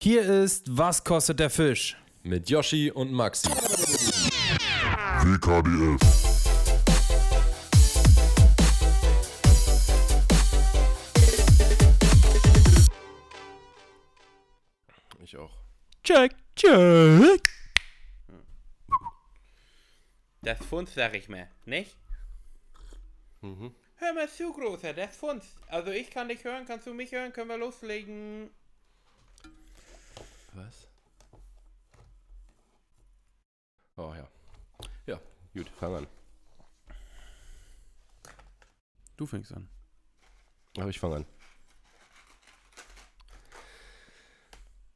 Hier ist Was kostet der Fisch? Mit Yoshi und Maxi. WKDF. Ich auch. Check, check. Das Pfund, sag ich mir, nicht? Mhm. Hör mal zu, Großer, das Pfund. Also ich kann dich hören, kannst du mich hören, können wir loslegen. Was? Oh ja. Ja, gut, fang an. Du fängst an. Aber ich fange an.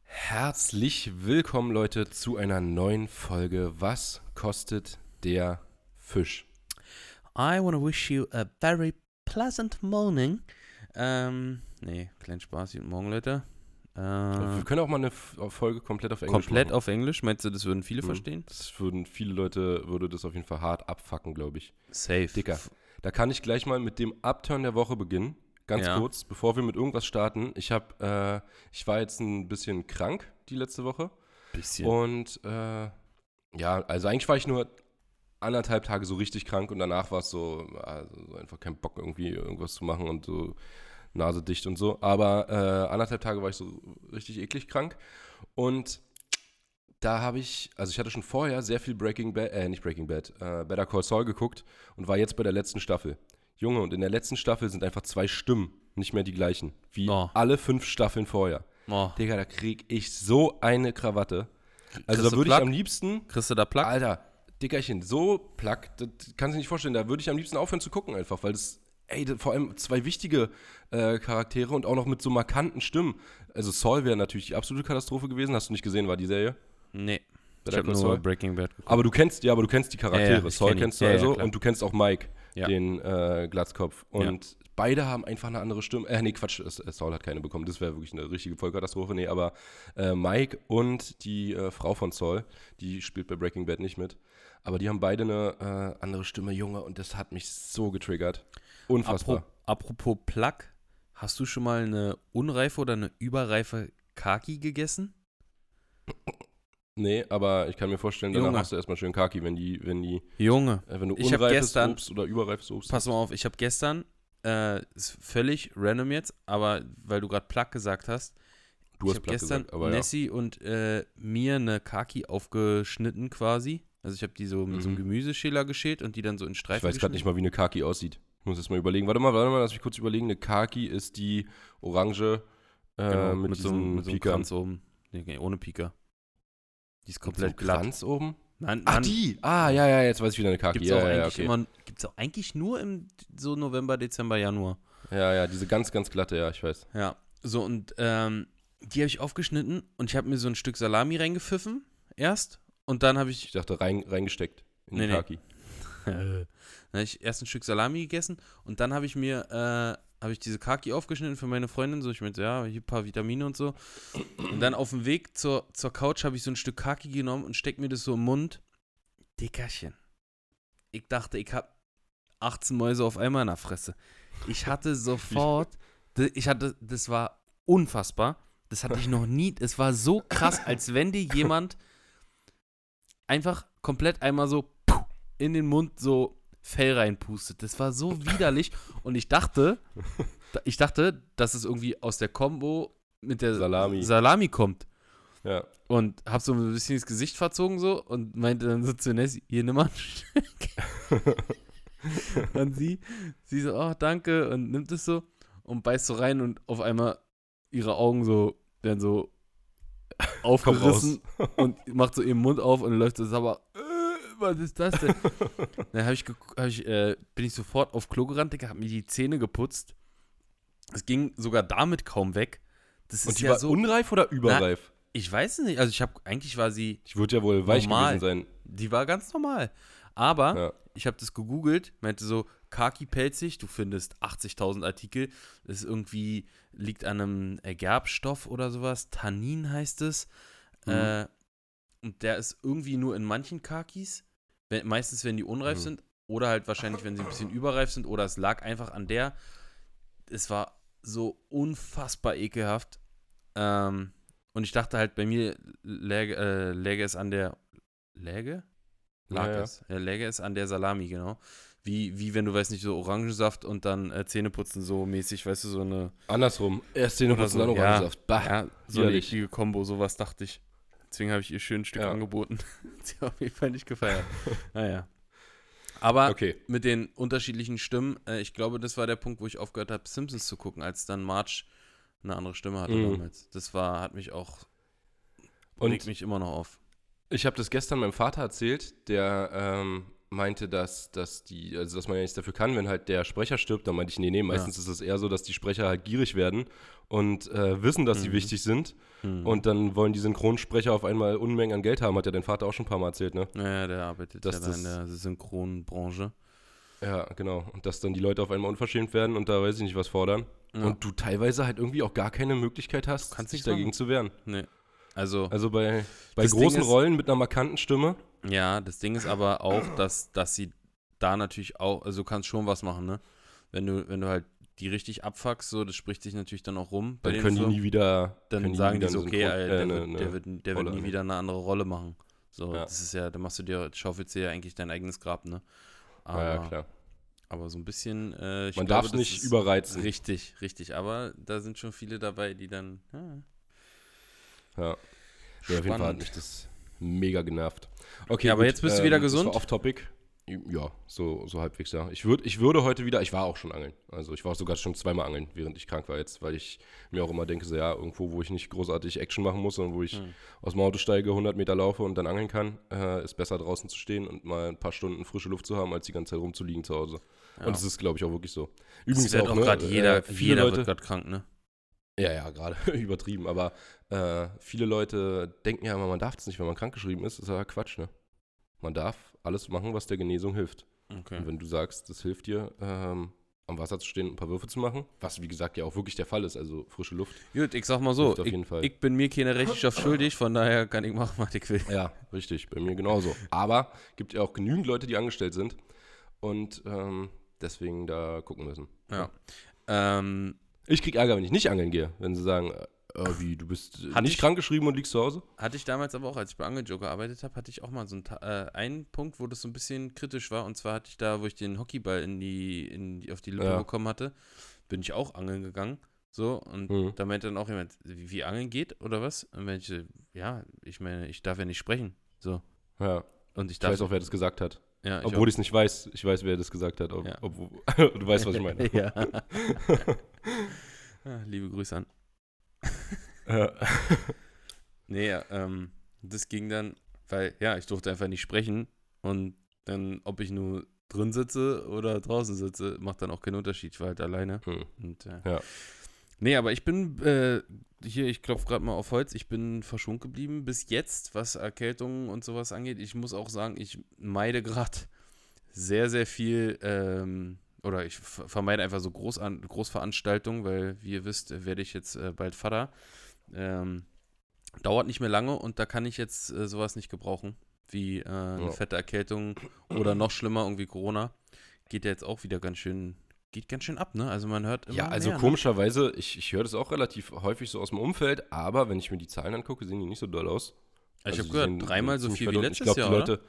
Herzlich willkommen, Leute, zu einer neuen Folge. Was kostet der Fisch? I want to wish you a very pleasant morning. Ähm, nee, kleinen Spaß, guten Morgen, Leute. Wir Äh, können auch mal eine F- Folge komplett auf Englisch komplett machen. auf Englisch, meinst du, das würden viele Mhm. verstehen? Das würden viele Leute, würde das auf jeden Fall hart abfacken, glaube ich. Safe. Dicker, da kann ich gleich mal mit dem Upturn der Woche beginnen. Ganz Ja. kurz, bevor wir mit irgendwas starten. Ich habe, äh, ich war jetzt ein bisschen krank die letzte Woche. Bisschen. Und äh, ja, also eigentlich war ich nur anderthalb Tage so richtig krank und danach war es so, also so einfach kein Bock irgendwie irgendwas zu machen und so Nase dicht und so. Aber äh, anderthalb Tage war ich so richtig eklig krank und da habe ich, also ich hatte schon vorher sehr viel Breaking Bad, äh, nicht Breaking Bad, äh, Better Call Saul geguckt und war jetzt bei der letzten Staffel. Junge, und in der letzten Staffel sind einfach zwei Stimmen nicht mehr die gleichen, wie Oh. alle fünf Staffeln vorher. oh, Digga, da krieg ich so eine Krawatte. Also Kriegst da würde ich am liebsten, kriegst du da Plack? Alter, Dickerchen, so plack, das kannst du dir nicht vorstellen, da würde ich am liebsten aufhören zu gucken einfach, weil das, ey, das, vor allem zwei wichtige äh, Charaktere und auch noch mit so markanten Stimmen. Also Saul wäre natürlich die absolute Katastrophe gewesen, hast du nicht gesehen, war die Serie? Nee. Ich Better habe Call nur Saul? Breaking Bad geguckt. Aber du kennst, ja, aber du kennst die Charaktere. Ja, ja, ich Saul kenn kennst du Ja, also und du kennst auch Mike, den äh, Glatzkopf. Und beide haben einfach eine andere Stimme. Äh, nee, Quatsch, äh, Saul hat keine bekommen. Das wäre wirklich eine richtige Vollkatastrophe. Nee, aber äh, Mike und die äh, Frau von Saul, die spielt bei Breaking Bad nicht mit. Aber die haben beide eine äh, andere Stimme, Junge, und das hat mich so getriggert. Unfassbar. Apro apropos Plack, hast du schon mal eine unreife oder eine überreife Kaki gegessen? Nee, aber ich kann mir vorstellen, danach Junge. machst du erstmal schön Kaki, wenn die, wenn die, Junge, äh, wenn du Ich hab unreifes gestern- Obst oder überreifes Obst pass mal auf, ich habe gestern, äh, ist völlig random jetzt, aber weil du gerade Plack gesagt hast, Du ich hast habe platt gestern gesagt, aber ja. Nessie und äh, mir eine Kaki aufgeschnitten quasi. Also ich habe die so mit so einem Mhm. Gemüseschäler geschält und die dann so in Streifen Ich weiß gerade nicht mal, wie eine Kaki aussieht. Ich muss jetzt mal überlegen. Warte mal, warte mal, lass mich kurz überlegen. Eine Kaki ist die orange äh, Genau, mit, mit, so, einem- mit so einem Pikern. Kranz oben. Nee, nee, ohne Pika. Die ist komplett glatt. Kranz oben? Nein, Ach, Mann, die! Ah, ja, ja, jetzt weiß ich wieder eine Kaki. Gibt's Ja, auch, ja, ja, eigentlich okay. immer, gibt's auch eigentlich nur im so November, Dezember, Januar. ja, ja, diese ganz, ganz glatte, ja, ich weiß. Ja. So, und ähm, die habe ich aufgeschnitten und ich habe mir so ein Stück Salami reingepfiffen erst. Und dann habe Ich ich, dachte, rein, reingesteckt in Nee, die nee. Dann hab ich erst ein Stück Salami gegessen und dann habe ich mir, äh, habe ich diese Kaki aufgeschnitten für meine Freundin. So, ich meinte, ja, hier ein paar Vitamine und so. Und dann auf dem Weg zur, zur Couch habe ich so ein Stück Kaki genommen und steck mir das so im Mund. Dickerchen. Ich dachte, ich habe 18 Mäuse auf einmal in der Fresse. Ich hatte sofort, ich hatte, das war unfassbar. Das hatte ich noch nie. Es war so krass, als wenn dir jemand einfach komplett einmal so in den Mund so Fell reinpustet. Das war so widerlich. Und ich dachte, da- ich dachte, dass es irgendwie aus der Combo mit der Salami. Salami kommt. Ja. Und hab so ein bisschen das Gesicht verzogen so und meinte dann so zu Nessie, hier nimm mal ein Stück. und sie, sie so, oh, danke, und nimmt es so und beißt so rein und auf einmal ihre Augen so, werden so aufgerissen und macht so ihren Mund auf und läuft so sauber. Was ist das denn? dann hab ich, hab ich äh, bin ich sofort auf Klo gerannt, Digga, hab mir die Zähne geputzt. Es ging sogar damit kaum weg. Das Und die ja war so. unreif oder überreif? Ich weiß es nicht. Also ich habe eigentlich war sie, Ich würde ja wohl weich Normal. gewesen sein. die war ganz normal. Aber Ja. ich habe das gegoogelt, meinte so Kaki pelzig, du findest 80.000 Artikel. Das ist irgendwie liegt an einem Gerbstoff oder sowas. Tannin heißt es. Mhm. Äh, und der ist irgendwie nur in manchen Kakis. Wenn, meistens, wenn die unreif Mhm. sind. Oder halt wahrscheinlich, wenn sie ein bisschen überreif sind. Oder es lag einfach an der. Es war so unfassbar ekelhaft. Ähm, und ich dachte halt, bei mir läge, äh, läge es an der. Läge? Lag Ja, ja. es. Ja, läge es an der Salami, genau. Wie, wie wenn du, weißt nicht, so Orangensaft und dann äh, Zähneputzen so mäßig, weißt du, so eine. Andersrum. Erst Zähne Oder putzen, so, dann ja. Orangensaft. Bah. Ja, so eine eklige Kombo, sowas dachte ich. Deswegen habe ich ihr schön ein Stück Ja. angeboten. Sie hat auf jeden Fall nicht gefeiert. naja. Aber Okay. mit den unterschiedlichen Stimmen, äh, ich glaube, das war der Punkt, wo ich aufgehört habe, Simpsons zu gucken, als dann Marge eine andere Stimme hatte Mhm. damals. Das war, hat mich auch, Und regt mich immer noch auf. Ich habe das gestern meinem Vater erzählt, der ähm, meinte, dass, dass die, also dass man ja nichts dafür kann, wenn halt der Sprecher stirbt, dann meinte ich, nee, nee, meistens ist es eher so, dass die Sprecher halt gierig werden und äh, wissen, dass sie Mhm. wichtig sind Hm. und dann wollen die Synchronsprecher auf einmal Unmengen an Geld haben, hat ja dein Vater auch schon ein paar Mal erzählt, ne? Naja, der arbeitet dass ja da in das- der Synchronbranche. Ja, genau. Und dass dann die Leute auf einmal unverschämt werden und da weiß ich nicht was fordern. Ja. Und du teilweise halt irgendwie auch gar keine Möglichkeit hast, nichts dagegen machen. zu wehren. Nee. Also, Also bei, bei Das großen ist- Rollen mit einer markanten Stimme, ja, das Ding ist aber auch, dass, dass sie da natürlich auch, also du kannst schon was machen, ne? Wenn du, wenn du halt die richtig abfuckst, so, das spricht sich natürlich dann auch rum. dann können die Firmen. nie wieder. dann sagen die so, okay, ey, äh, der, eine- wird, eine der wird, der wird nie ne? wieder eine andere Rolle machen. So, Ja. das ist ja, da machst du dir, schaufelst dir ja eigentlich dein eigenes Grab, ne? Aber, Ja, ja, klar. aber so ein bisschen, äh, Man darf es nicht überreizen. Richtig, richtig. Aber da sind schon viele dabei, die dann, ja, Ja. Nee, auf jeden Fall hat mich das mega genervt. Okay, Ja, aber jetzt bist du wieder gesund? Das war off-topic. Ja, so, so halbwegs, ja. Ich, würd, ich würde heute wieder, ich war auch schon angeln. Also ich war sogar schon zweimal angeln, während ich krank war jetzt, weil ich mir auch immer denke, so ja, irgendwo, wo ich nicht großartig Action machen muss, sondern wo ich Hm. aus dem Auto steige, 100 Meter laufe und dann angeln kann, äh, ist besser draußen zu stehen und mal ein paar Stunden frische Luft zu haben, als die ganze Zeit rumzuliegen zu Hause. ja. Und das ist, glaube ich, auch wirklich so. es wird auch ne, gerade jeder, äh, viele jeder Leute, wird gerade krank, ne? Ja, ja, gerade übertrieben. Aber äh, viele Leute denken ja immer, man darf es nicht, wenn man krankgeschrieben ist. Das ist aber Quatsch, ne? Man darf alles machen, was der Genesung hilft. Okay. Und wenn du sagst, das hilft dir, ähm, am Wasser zu stehen und ein paar Würfe zu machen, was wie gesagt ja auch wirklich der Fall ist, also frische Luft. Gut, ich sag mal so, ich, ich bin mir keine Rechenschaft schuldig, von daher kann ich machen, was ich will. Ja, richtig, bei mir genauso. Aber gibt ja auch genügend Leute, die angestellt sind und ähm, deswegen da gucken müssen. Ja. Ähm, Ich krieg Ärger, wenn ich nicht angeln gehe, wenn sie sagen, äh, wie, du bist äh, Hatte nicht ich- krankgeschrieben und liegst zu Hause? Hatte ich damals aber auch, als ich bei Angel Joker gearbeitet habe, hatte ich auch mal so einen, äh, einen Punkt, wo das so ein bisschen kritisch war. Und zwar hatte ich da, wo ich den Hockeyball in die, in die, auf die Lippe Ja. bekommen hatte, bin ich auch angeln gegangen. So, und Mhm. da meinte dann auch jemand, wie, wie angeln geht oder was? Und meinte ich, ja, ich meine, ich darf ja nicht sprechen. So. Ja, Und ich ich weiß auch, wer das gesagt hat. ja, ich Obwohl ich es nicht weiß, ich weiß, wer das gesagt hat. Ob, Ja. obwohl, du weißt, was ich meine. ja. Ah, Liebe Grüße an. Ja. Nee, ähm, das ging dann, weil, ja, ich durfte einfach nicht sprechen und dann, ob ich nur drin sitze oder draußen sitze, macht dann auch keinen Unterschied. Ich war halt alleine. Hm. Und, äh, Ja. Nee, aber ich bin äh, hier, ich klopfe gerade mal auf Holz, ich bin verschont geblieben bis jetzt, was Erkältungen und sowas angeht. Ich muss auch sagen, ich meide gerade sehr, sehr viel, ähm, oder ich ver- vermeide einfach so Großan Großveranstaltungen, weil, wie ihr wisst, werde ich jetzt äh, bald Vater. Ähm, dauert nicht mehr lange und da kann ich jetzt äh, sowas nicht gebrauchen, wie äh, eine Ja. fette Erkältung oder noch schlimmer, irgendwie Corona. Geht ja jetzt auch wieder ganz schön, geht ganz schön ab, ne? Also man hört immer Ja, also mehr, ne? komischerweise, ich, ich höre das auch relativ häufig so aus dem Umfeld, aber wenn ich mir die Zahlen angucke, sehen die nicht so doll aus. Ich Also habe die gehört, dreimal so viel wie letztes ich glaub, Jahr, oder? Leute,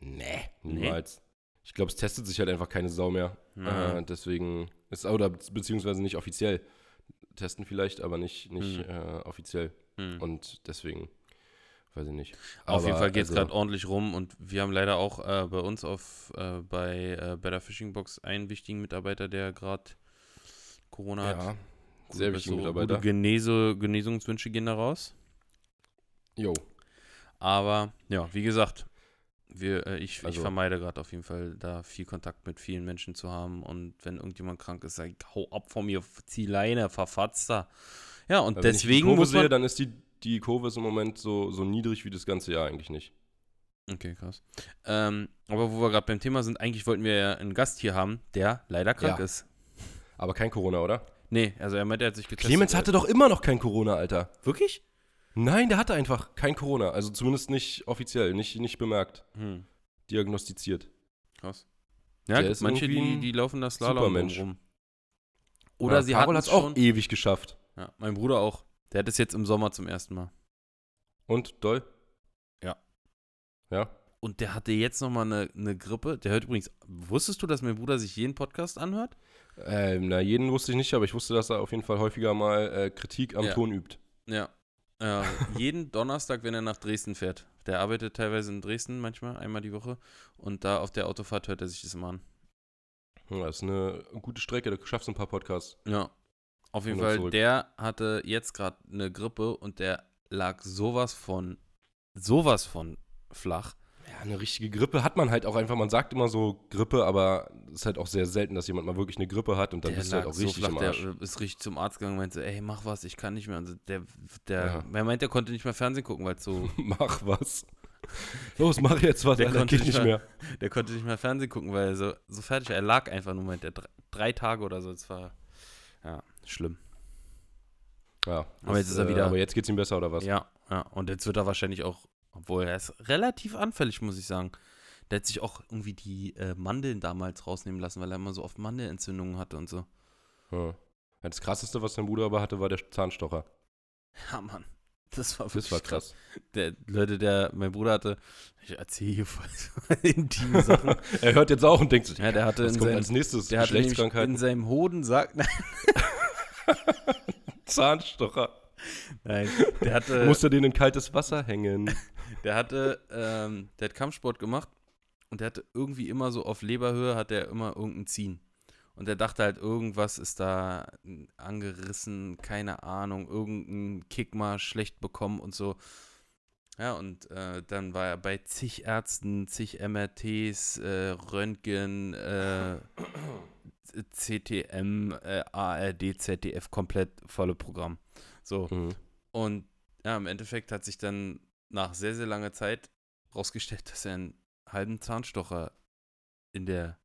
Nee, Nee? niemals. Ich glaube, es testet sich halt einfach keine Sau mehr. Ja. Äh, deswegen ist, oder be- beziehungsweise nicht offiziell. Testen vielleicht, aber nicht, nicht Hm. äh, offiziell. Hm. Und deswegen, weiß ich nicht. Auf jeden Aber, Fall geht es also, gerade ordentlich rum und wir haben leider auch äh, bei uns auf äh, bei äh, Better Fishing Box einen wichtigen Mitarbeiter, der gerade Corona hat. Ja, Gute sehr wichtiger Besserung, Mitarbeiter. Gute Genese, Genesungswünsche gehen da raus. Jo, Aber ja, wie gesagt, wir, äh, ich, ich Also- vermeide gerade auf jeden Fall da viel Kontakt mit vielen Menschen zu haben und wenn irgendjemand krank ist, sag ich, hau ab von mir, zieh Leine, verfatzt da. Ja, und Weil wenn ich die deswegen Kurve muss man... sehe, dann ist die, die Kurve ist im Moment so, so niedrig wie das ganze Jahr eigentlich nicht. Okay, krass. Ähm, aber wo wir gerade beim Thema sind, eigentlich wollten wir ja einen Gast hier haben, der leider krank Ja. ist. Aber kein Corona, oder? Nee, also er meinte, er hat sich getestet. Clemens hatte doch immer noch kein Corona, Alter. Wirklich? Nein, der hatte einfach kein Corona. Also zumindest nicht offiziell, nicht, nicht bemerkt, Hm, diagnostiziert. krass. Ja, Der ist manche, die, die laufen das Slalom rum. Oder Ja, sie Carol hat's es auch ewig geschafft. Ja, mein Bruder auch. Der hat es jetzt im Sommer zum ersten Mal. Und doll? Ja. Ja? Und der hatte jetzt nochmal eine, eine Grippe. Der hört übrigens, wusstest du, dass mein Bruder sich jeden Podcast anhört? Ähm, na, jeden wusste ich nicht, aber ich wusste, dass er auf jeden Fall häufiger mal äh, Kritik am Ja. Ton übt. Ja. Äh, jeden Donnerstag, wenn er nach Dresden fährt. Der arbeitet teilweise in Dresden manchmal, einmal die Woche. Und da auf der Autofahrt hört er sich das immer an. Ja, das ist eine gute Strecke, da schaffst du ein paar Podcasts. Ja. Auf jeden Fall, zurück. der hatte jetzt gerade eine Grippe und der lag sowas von, sowas von flach. Ja, eine richtige Grippe hat man halt auch einfach. Man sagt immer so Grippe, aber es ist halt auch sehr selten, dass jemand mal wirklich eine Grippe hat und dann der bist du halt auch richtig so im flach, Arsch. der ist richtig zum Arzt gegangen und meinte, ey, mach was, ich kann nicht mehr. Und der, der, Ja. er meint, der konnte nicht mehr Fernsehen gucken, weil so, Mach was. Los, mach jetzt was, Der Alter, konnte nicht mehr- mehr. der konnte nicht mehr Fernsehen gucken, weil er so, so fertig war. Er lag einfach nur, meint er, drei, drei Tage oder so. Es war, ja, schlimm. Ja, Aber jetzt ist er äh, wieder- Aber jetzt geht's ihm besser, oder was? Ja, ja. Und jetzt wird er wahrscheinlich auch, obwohl er ist relativ anfällig, muss ich sagen. Der hat sich auch irgendwie die äh, Mandeln damals rausnehmen lassen, weil er immer so oft Mandelentzündungen hatte und so. Ja. Ja, Das krasseste, was sein Bruder aber hatte, war der Zahnstocher. Ja, Mann. Das war wirklich Das war krass. Der, Leute, der, mein Bruder hatte, ich erzähle hier voll so intime Sachen. er hört jetzt auch und denkt sich, Ja, der hatte was in kommt seinem, als nächstes? der hatte in seinem Hodensack, nein, Zahnstocher. nein, der hatte, Musste den in kaltes Wasser hängen. Der hatte, ähm, der hat Kampfsport gemacht und der hatte irgendwie immer so auf Leberhöhe hat er immer irgendein Ziehen. Und er dachte halt, irgendwas ist da angerissen, keine Ahnung, irgendein Kick mal schlecht bekommen und so. Ja, und äh, dann war er bei zig Ärzten, zig MRTs, äh, Röntgen, äh, CTM, äh, ARD, ZDF, komplett volle Programm. So. Mhm. Und ja, im Endeffekt hat sich dann nach sehr, sehr langer Zeit rausgestellt, dass er einen halben Zahnstocher in der.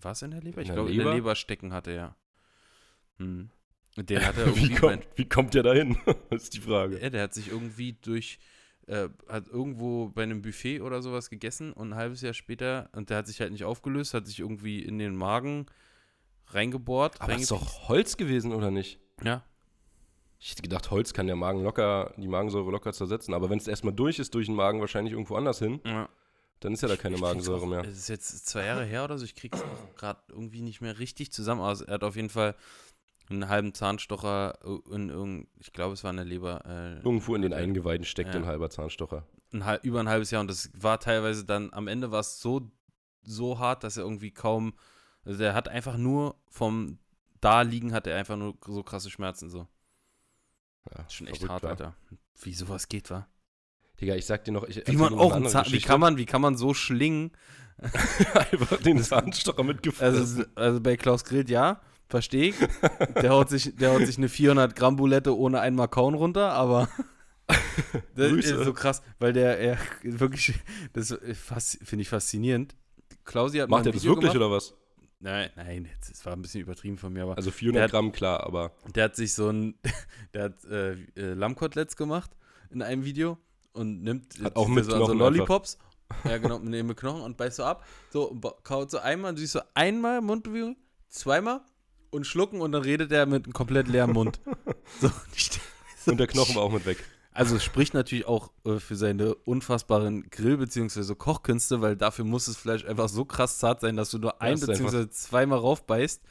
War es in der Leber? In Ich glaube, in der Leber? Stecken hatte, ja. Hm. Und den hat er Wie kommt, wie kommt der da hin? ist die Frage. ja, der hat sich irgendwie durch. Äh, hat irgendwo bei einem Buffet oder sowas gegessen und ein halbes Jahr später, und der hat sich halt nicht aufgelöst, hat sich irgendwie in den Magen reingebohrt. Aber ist doch Holz gewesen, oder nicht? Ja, Ich hätte gedacht, Holz kann der Magen locker, die Magensäure locker zersetzen. Aber wenn es erstmal durch ist, durch den Magen wahrscheinlich irgendwo anders hin, ja. dann ist ja da keine Ich krieg's Magensäure auch, mehr. Es ist jetzt zwei Jahre her oder so, ich krieg's gerade irgendwie nicht mehr richtig zusammen. Also er hat auf jeden Fall einen halben Zahnstocher in irgendein, ich glaube, es war eine Leber, äh, Irgendwo in den Eingeweiden steckt Ja. ein halber Zahnstocher. ein, über ein halbes Jahr und das war teilweise dann, am Ende war es so, so hart, dass er irgendwie kaum, also der hat einfach nur vom da liegen hat er einfach nur so krasse Schmerzen so. Ja, Schon echt verrückt, hart, wa? Alter. Wie sowas geht, wa? Digga, ich sag dir noch, ich Wie man auch einen Zahn, wie kann man, wie kann man so schlingen? einfach den Zahnstocher mitgefressen. Also, also bei Klaus Grillt, ja, verstehe ich. Der haut, sich, der haut sich eine 400 Gramm Bulette ohne einmal kauen runter, aber das Grüße. ist so krass, weil der er wirklich, das finde ich faszinierend. Klausi hat Macht er das Video wirklich gemacht. oder was? Nein, nein, das war ein bisschen übertrieben von mir, aber Also 400 Der hat- Gramm, klar, aber der hat sich so ein, der hat äh, äh, Lammkoteletts gemacht in einem Video und nimmt Hat auch mit so, so Knochen Lollipops. Ja, genau, mit dem Knochen und beißt so ab. So, kaut so einmal, du siehst so einmal Mundbewegung, zweimal und schlucken und dann redet er mit einem komplett leeren Mund. So, nicht. und der Knochen war auch mit weg. Also spricht natürlich auch äh, für seine unfassbaren Grill- bzw. Kochkünste, weil dafür muss das Fleisch einfach so krass zart sein, dass du nur ein ist bzw. zweimal raufbeißt.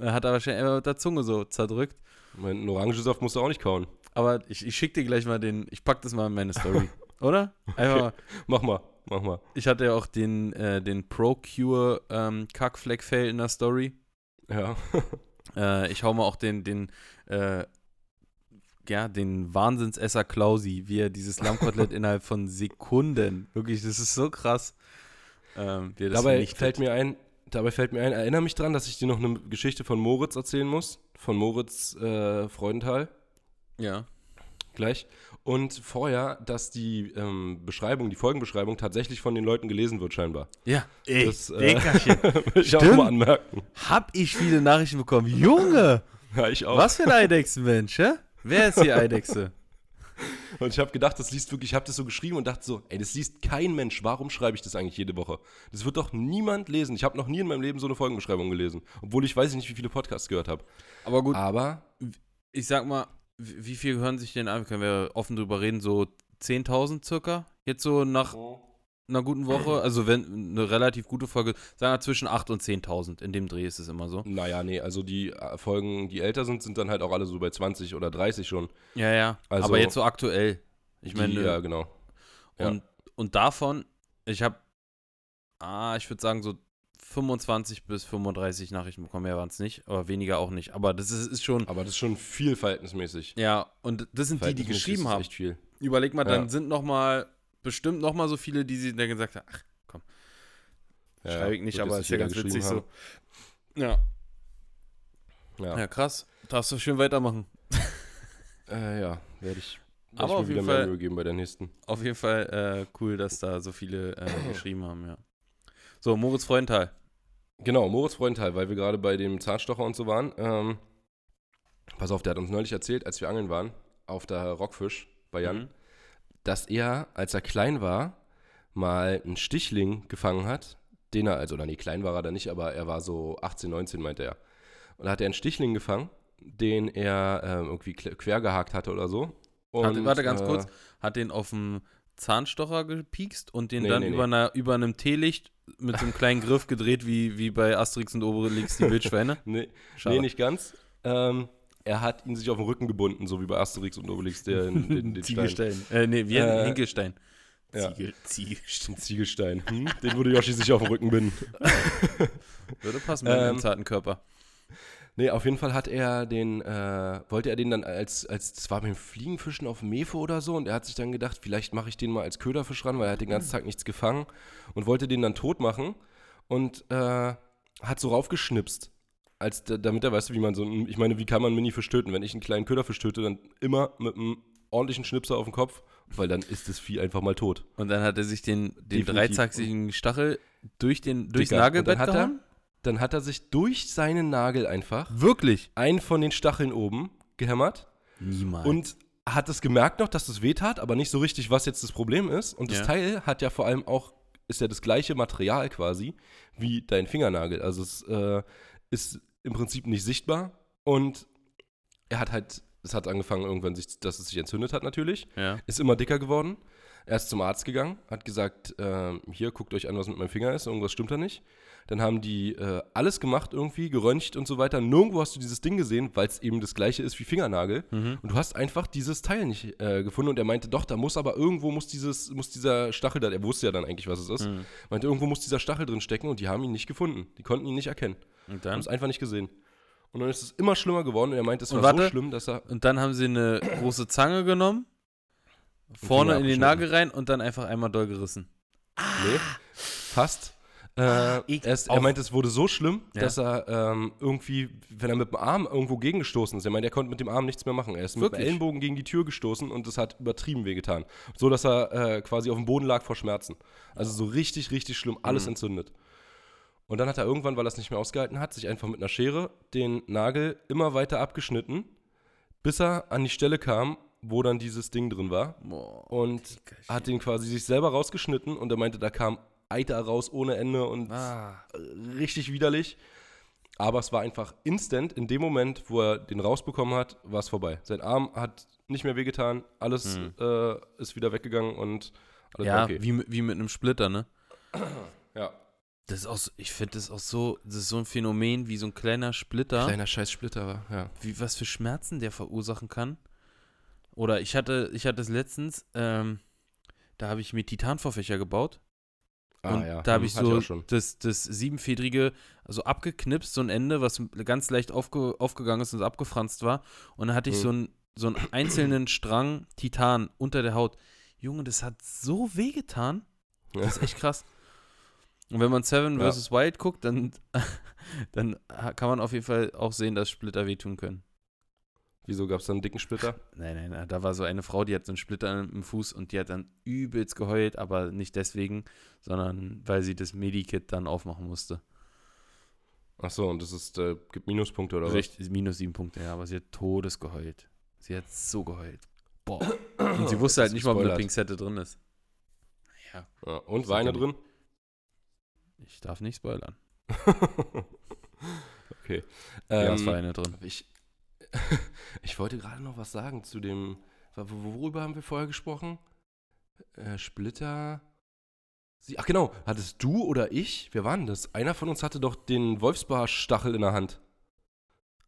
Äh, Hat er wahrscheinlich immer mit der Zunge so zerdrückt. Mein Orangensaft musst du auch nicht kauen. Aber ich, ich schicke dir gleich mal den, ich pack das mal in meine Story. Oder? Einfach mal. Mach mal, mach mal. Ich hatte ja auch den, äh, den Procure ähm, Kackfleck-Fail in der Story. Ja. Äh, ich hau mal auch den, den, äh, ja, den Wahnsinnsesser Klausi, wie er dieses Lammkotelett innerhalb von Sekunden, wirklich, das ist so krass. Ähm, wie er das Dabei vernichtet. fällt mir ein, dabei fällt mir ein, erinnere mich dran, dass ich dir noch eine Geschichte von Moritz erzählen muss. Von Moritz äh, Freudenthal. Ja. gleich. Und vorher, dass die ähm, Beschreibung, die Folgenbeschreibung tatsächlich von den Leuten gelesen wird, scheinbar. Ja, ey, Das, äh. Will ich auch mal anmerken. Hab ich viele Nachrichten bekommen. Junge, Ja, ich auch. was für ein Eidechsenmensch, hä? Wer ist die Eidechse? Und ich habe gedacht, das liest wirklich, ich habe das so geschrieben und dachte so, ey, das liest kein Mensch. Warum schreibe ich das eigentlich jede Woche? Das wird doch niemand lesen. Ich habe noch nie in meinem Leben so eine Folgenbeschreibung gelesen. Obwohl ich weiß nicht, wie viele Podcasts gehört habe. Aber gut, Aber ich sag mal, wie viel hören sich denn an? Können wir offen drüber reden? So 10.000 circa? Jetzt so nach einer guten Woche? Also, wenn eine relativ gute Folge, sagen wir zwischen 8.000 und 10.000. In dem Dreh ist es immer so. Naja, nee, also die äh, Folgen, die älter sind, sind dann halt auch alle so bei 20 oder 30 schon. Ja, ja. Also- Aber jetzt so aktuell. Ich meine, ja, genau. ja. Und, und davon, ich habe, ah, ich würde sagen, so 25 bis 35 Nachrichten bekommen. Mehr waren es nicht, aber weniger auch nicht. Aber das ist, ist schon, Aber das ist schon viel verhältnismäßig. ja, und das sind die, die geschrieben ist haben. Echt viel. Überleg mal, dann Ja. sind noch mal bestimmt noch mal so viele, die sie dann gesagt haben, ach, komm, Ja, schreibe ich nicht, wird aber ist ja ganz witzig geschrieben so. Ja. haben. Ja, ja, krass. Darfst du schön weitermachen. äh, ja werde ich, werd Aber ich auf jeden Fall- Mühe geben bei der nächsten. Auf jeden Fall äh, cool, dass da so viele äh, geschrieben haben, ja. So, Moritz Freundtal. Genau, Moritz Freundtal, weil wir gerade bei dem Zahnstocher und so waren. Ähm, pass auf, der hat uns neulich erzählt, als wir angeln waren, auf der Rockfisch bei Jan, Mhm. Dass er, als er klein war, mal einen Stichling gefangen hat, den er, also, nee, klein war er da nicht, aber er war so 18, 19, meinte er. Und da hat er einen Stichling gefangen, den er ähm, irgendwie kle- quer gehakt hatte oder so. Und, Warte, warte ganz äh, kurz. Hat den auf dem Zahnstocher gepiekst und den Nee, dann nee, über, nee. Einer, über einem Teelicht mit so einem kleinen Griff gedreht, wie, wie bei Asterix und Obelix die Wildschweine. Nee, nee nicht ganz. Ähm, er hat ihn sich auf den Rücken gebunden, so wie bei Asterix und Obelix, der in, den Stein. Ziegelstein. Äh, nee, wie Äh, ein Hinkelstein. ja. Ziegel, Ziegelstein. Ein Ziegelstein. Hm? Den würde Yoshi sich auf den Rücken binden. Würde passen mit Ähm, einem zarten Körper. Nee, auf jeden Fall hat er den, äh, wollte er den dann als, als, das war beim Fliegenfischen auf Mefo oder so und er hat sich dann gedacht, vielleicht mache ich den mal als Köderfisch ran, weil er hat den ganzen Tag nichts gefangen und wollte den dann tot machen und äh, hat so raufgeschnipst. Als, da- damit er, weißt du, wie man so, einen- ich meine, wie kann man einen Minifisch töten? Wenn ich einen kleinen Köderfisch töte, dann immer mit einem ordentlichen Schnipser auf den Kopf, weil dann ist das Vieh einfach mal tot. Und dann hat er sich den, den dreizackigen Stachel durch den, durchs. Und Nagelbett dann hat er- gehauen? Dann hat er sich durch seinen Nagel einfach Wirklich? einen von den Stacheln oben gehämmert Niemals. und hat es gemerkt noch, dass es weh tat, aber nicht so richtig, was jetzt das Problem ist. Und das Ja. Teil hat ja vor allem auch, ist ja das gleiche Material quasi wie dein Fingernagel. Also es äh, ist im Prinzip nicht sichtbar und er hat halt, es hat angefangen irgendwann, sich, dass es sich entzündet hat natürlich, ja. ist immer dicker geworden. Er ist zum Arzt gegangen, hat gesagt, äh, hier, guckt euch an, was mit meinem Finger ist, irgendwas stimmt da nicht. Dann haben die äh, alles gemacht irgendwie, geröntgt und so weiter. Nirgendwo hast du dieses Ding gesehen, weil es eben das gleiche ist wie Fingernagel. Mhm. Und du hast einfach dieses Teil nicht äh, gefunden. Und er meinte, doch, da muss aber irgendwo muss dieses, muss dieser Stachel da, er wusste ja dann eigentlich, was es ist. Mhm. Meinte, irgendwo muss dieser Stachel drin stecken und die haben ihn nicht gefunden. Die konnten ihn nicht erkennen. Und Haben dann? es einfach nicht gesehen. Und dann ist es immer schlimmer geworden und er meinte, es war so warte. schlimm, dass er. Und dann haben sie eine große Zange genommen, vorne in den. Nagel rein und dann einfach einmal doll gerissen. Nee, fast. Äh, ich er, ist, er meinte, es wurde so schlimm, Ja. dass er ähm, irgendwie, wenn er mit dem Arm irgendwo gegengestoßen ist, er meinte, er konnte mit dem Arm nichts mehr machen. Er ist mit dem Wirklich? Ellenbogen gegen die Tür gestoßen und das hat übertrieben wehgetan. So, dass er äh, quasi auf dem Boden lag vor Schmerzen. Also so richtig, richtig schlimm, alles Mhm. entzündet. Und dann hat er irgendwann, weil er es nicht mehr ausgehalten hat, sich einfach mit einer Schere den Nagel immer weiter abgeschnitten, bis er an die Stelle kam, wo dann dieses Ding drin war Boah. und hat den quasi sich selber rausgeschnitten und er meinte, da kam Eiter raus ohne Ende und Ah. richtig widerlich. Aber es war einfach instant, in dem Moment, wo er den rausbekommen hat, war es vorbei. Sein Arm hat nicht mehr wehgetan, alles Hm. äh, ist wieder weggegangen und alles Ja, war okay. wie, wie mit einem Splitter, ne? Ja, Das ist auch, so- ich finde das auch so, das ist so ein Phänomen wie so ein kleiner Splitter, kleiner scheiß Splitter war, ja. wie was für Schmerzen der verursachen kann. Oder ich hatte, ich hatte es letztens, ähm, da habe ich mir Titanvorfächer gebaut Ah, und ja. da habe Hm, ich so schon. das, das siebenfedrige, also abgeknipst, so ein Ende, was ganz leicht aufge, aufgegangen ist und abgefranst war. Und dann hatte ich Hm. so, einen, so einen einzelnen Strang Titan unter der Haut. Junge, das hat so wehgetan. Das ist echt krass. Und wenn man Seven Ja. vs. Wild guckt, dann, dann kann man auf jeden Fall auch sehen, dass Splitter wehtun können. Wieso gab es da einen dicken Splitter? Nein, nein, nein, da war so eine Frau, die hat so einen Splitter im Fuß und die hat dann übelst geheult, aber nicht deswegen, sondern weil sie das Medikit dann aufmachen musste. Achso, und das ist, äh, gibt Minuspunkte oder Richtig, minus sieben Punkte, ja, aber sie hat todes geheult. Sie hat so geheult. Boah. Und sie wusste halt nicht mal, ob eine. Pinzette drin ist. Ja, was? Ja, und Weine drin? Ich darf nicht spoilern. okay. Ja, Ähm, es war eine drin. ich, ich wollte gerade noch was sagen zu dem, wo- worüber haben wir vorher gesprochen? Äh, Splitter. Sie, ach genau, hattest du oder ich, wer war denn das? Einer von uns hatte doch den Wolfsbarstachel in der Hand.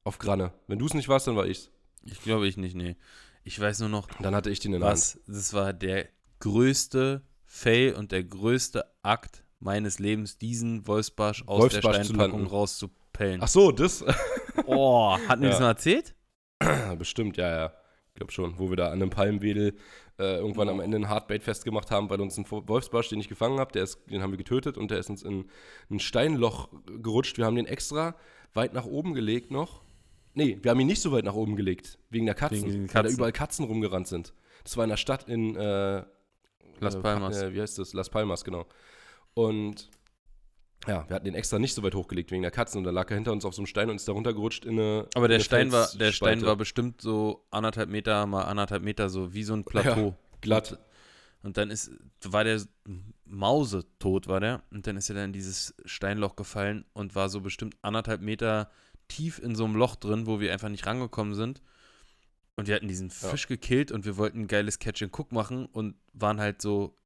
Auf Granne. Wenn du es nicht warst, dann war ich's. Ich glaube ich nicht, nee. Ich weiß nur noch, Dann hatte ich den in der Hand. was, das war der größte Fail und der größte Akt meines Lebens, diesen Wolfsbarsch aus Wolfsbarsch der Steinpackung rauszupellen. Ach so, das. Oh, hatten wir Ja. das mal erzählt? Bestimmt, ja, ja. Ich glaube schon. Wo wir da an einem Palmwedel äh, irgendwann am Ende ein Hardbait festgemacht haben, weil uns ein Wolfsbarsch, den ich gefangen habe, den haben wir getötet und der ist uns in ein Steinloch gerutscht. Wir haben den extra weit nach oben gelegt noch. Nee, wir haben ihn nicht so weit nach oben gelegt, wegen der Katzen, Wegen den weil da Katzen. überall Katzen rumgerannt sind. Das war in der Stadt in äh, Las äh, Palmas. Äh, wie heißt das? Las Palmas, genau. Und ja, wir hatten den extra nicht so weit hochgelegt wegen der Katzen und da lag er hinter uns auf so einem Stein und ist da runtergerutscht in eine. Aber der in eine Stein war, der Stein war bestimmt so anderthalb Meter mal anderthalb Meter, so wie so ein Plateau. glatt. Und dann ist, war der mausetot, war der. Und dann ist er dann in dieses Steinloch gefallen und war so bestimmt anderthalb Meter tief in so einem Loch drin, wo wir einfach nicht rangekommen sind. Und wir hatten diesen Ja. Fisch gekillt und wir wollten ein geiles Catch and Cook machen und waren halt so,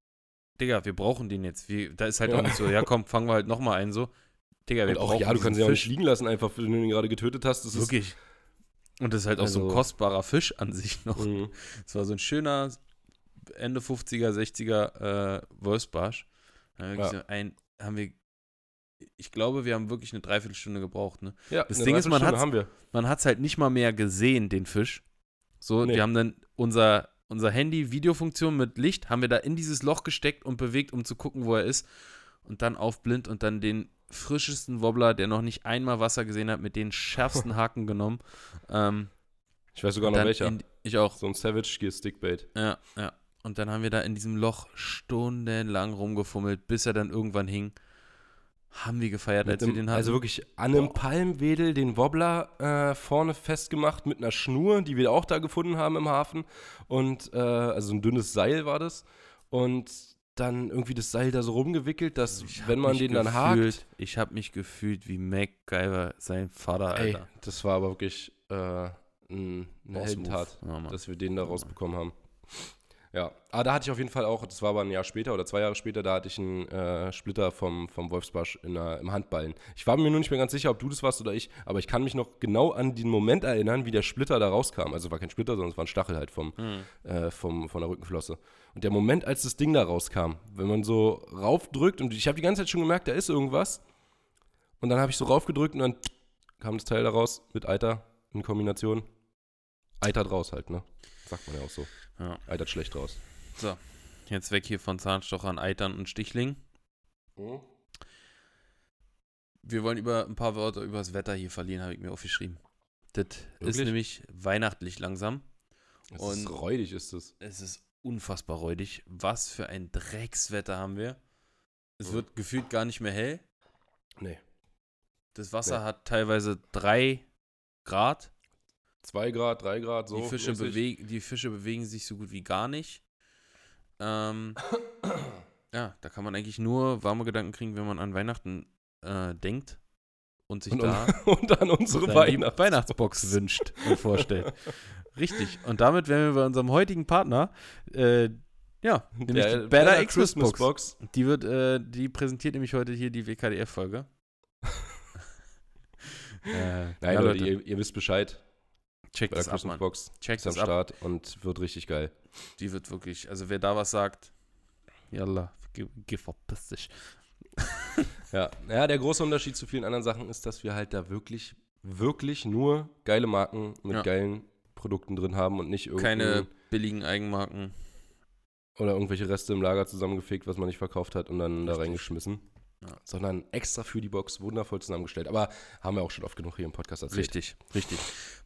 Digga, wir brauchen den jetzt. Wir, da ist halt Ja. auch nicht so, ja komm, fangen wir halt nochmal ein so. Digga, wir Und auch, brauchen ja, du kannst ihn auch nicht liegen lassen, einfach, wenn du ihn gerade getötet hast. Das Wirklich. Und das ist halt auch so ein Also- kostbarer Fisch an sich noch. Ist, Mhm. Es war so ein schöner Ende 50er, 60er äh, Wolfsbarsch. Ja. ein, haben wir, ich glaube, wir haben wirklich eine Dreiviertelstunde gebraucht. Ne? Ja, Das Ding ist. Man hat es halt nicht mal mehr gesehen, den Fisch. So, Nee. wir haben dann unser, unser Handy, Videofunktion mit Licht, haben wir da in dieses Loch gesteckt und bewegt, um zu gucken, wo er ist. Und dann auf blind und dann den frischesten Wobbler, der noch nicht einmal Wasser gesehen hat, mit den schärfsten Haken genommen. Ähm, Ich weiß sogar noch welcher. in- ich auch. So ein Savage Gear Stickbait. Ja, ja. Und dann haben wir da in diesem Loch stundenlang rumgefummelt, bis er dann irgendwann hing. Haben wir gefeiert, Mit als wir einem- den hatten. also wirklich an einem Boah. Palmwedel den Wobbler äh, vorne festgemacht mit einer Schnur, die wir auch da gefunden haben im Hafen. Und äh, also ein dünnes Seil war das. Und dann irgendwie das Seil da so rumgewickelt, dass Ich hab wenn man den dann gefühlt, hakt. Ich habe mich gefühlt wie MacGyver, sein Vater, Ey, Alter. das war aber wirklich äh, ein, eine Heldentat. Ja, dass wir den da rausbekommen haben. Ja, aber da hatte ich auf jeden Fall auch, das war aber ein Jahr später oder zwei Jahre später, da hatte ich einen äh, Splitter vom, vom Wolfsbarsch in der, im Handballen. Ich war mir nur nicht mehr ganz sicher, ob du das warst oder ich, aber ich kann mich noch genau an den Moment erinnern, wie der Splitter da rauskam. Also war kein Splitter, sondern es war ein Stachel halt vom, Hm. äh, vom, von der Rückenflosse. Und der Moment, als das Ding da rauskam, wenn man so raufdrückt und ich habe die ganze Zeit schon gemerkt, da ist irgendwas. Und dann habe ich so raufgedrückt und dann kam das Teil da raus mit Eiter in Kombination. Eitert raus halt, ne? Sagt man ja auch so. Ja. Eitert schlecht raus. Jetzt weg hier von Zahnstochern, Eitern und Stichlingen. Wir wollen über ein paar Worte über das Wetter hier verlieren, habe ich mir aufgeschrieben. Das ist Wirklich? nämlich weihnachtlich langsam. Es Und- ist räudig, ist es. Es ist unfassbar räudig. Was für ein Dreckswetter haben wir. Es Mhm. wird gefühlt gar nicht mehr hell. Nee. Das Wasser Nee. hat teilweise drei Grad. Zwei Grad, drei Grad, so. die, Fische bewegen, die Fische bewegen sich so gut wie gar nicht. Ähm, ja, da kann man eigentlich nur warme Gedanken kriegen, wenn man an Weihnachten äh, denkt und sich Und, da und an unsere seine Weihnachten. Weihnachtsbox wünscht und vorstellt. Richtig. Und damit wären wir bei unserem heutigen Partner. Äh, ja, nämlich Der die Better Xmas Christmas Box. Box. Die wird, äh, die präsentiert nämlich heute hier die WKDF-Folge. äh, Nein, ja, Leute, Leute, ihr, ihr wisst Bescheid. Checkt Better das ab, Mann. Box Checkt ist am das ab. Start und wird richtig geil. Die wird wirklich, also wer da was sagt, yalla, geh, verpiss dich. Ja. ja, der große Unterschied zu vielen anderen Sachen ist, dass wir halt da wirklich, wirklich nur geile Marken mit Ja. geilen Produkten drin haben und nicht irgendein, Keine billigen Eigenmarken. oder irgendwelche Reste im Lager zusammengefegt, was man nicht verkauft hat und dann da Richtig. reingeschmissen. Ja. Sondern extra für die Box wundervoll zusammengestellt. Aber haben wir auch schon oft genug hier im Podcast erzählt. Richtig, richtig.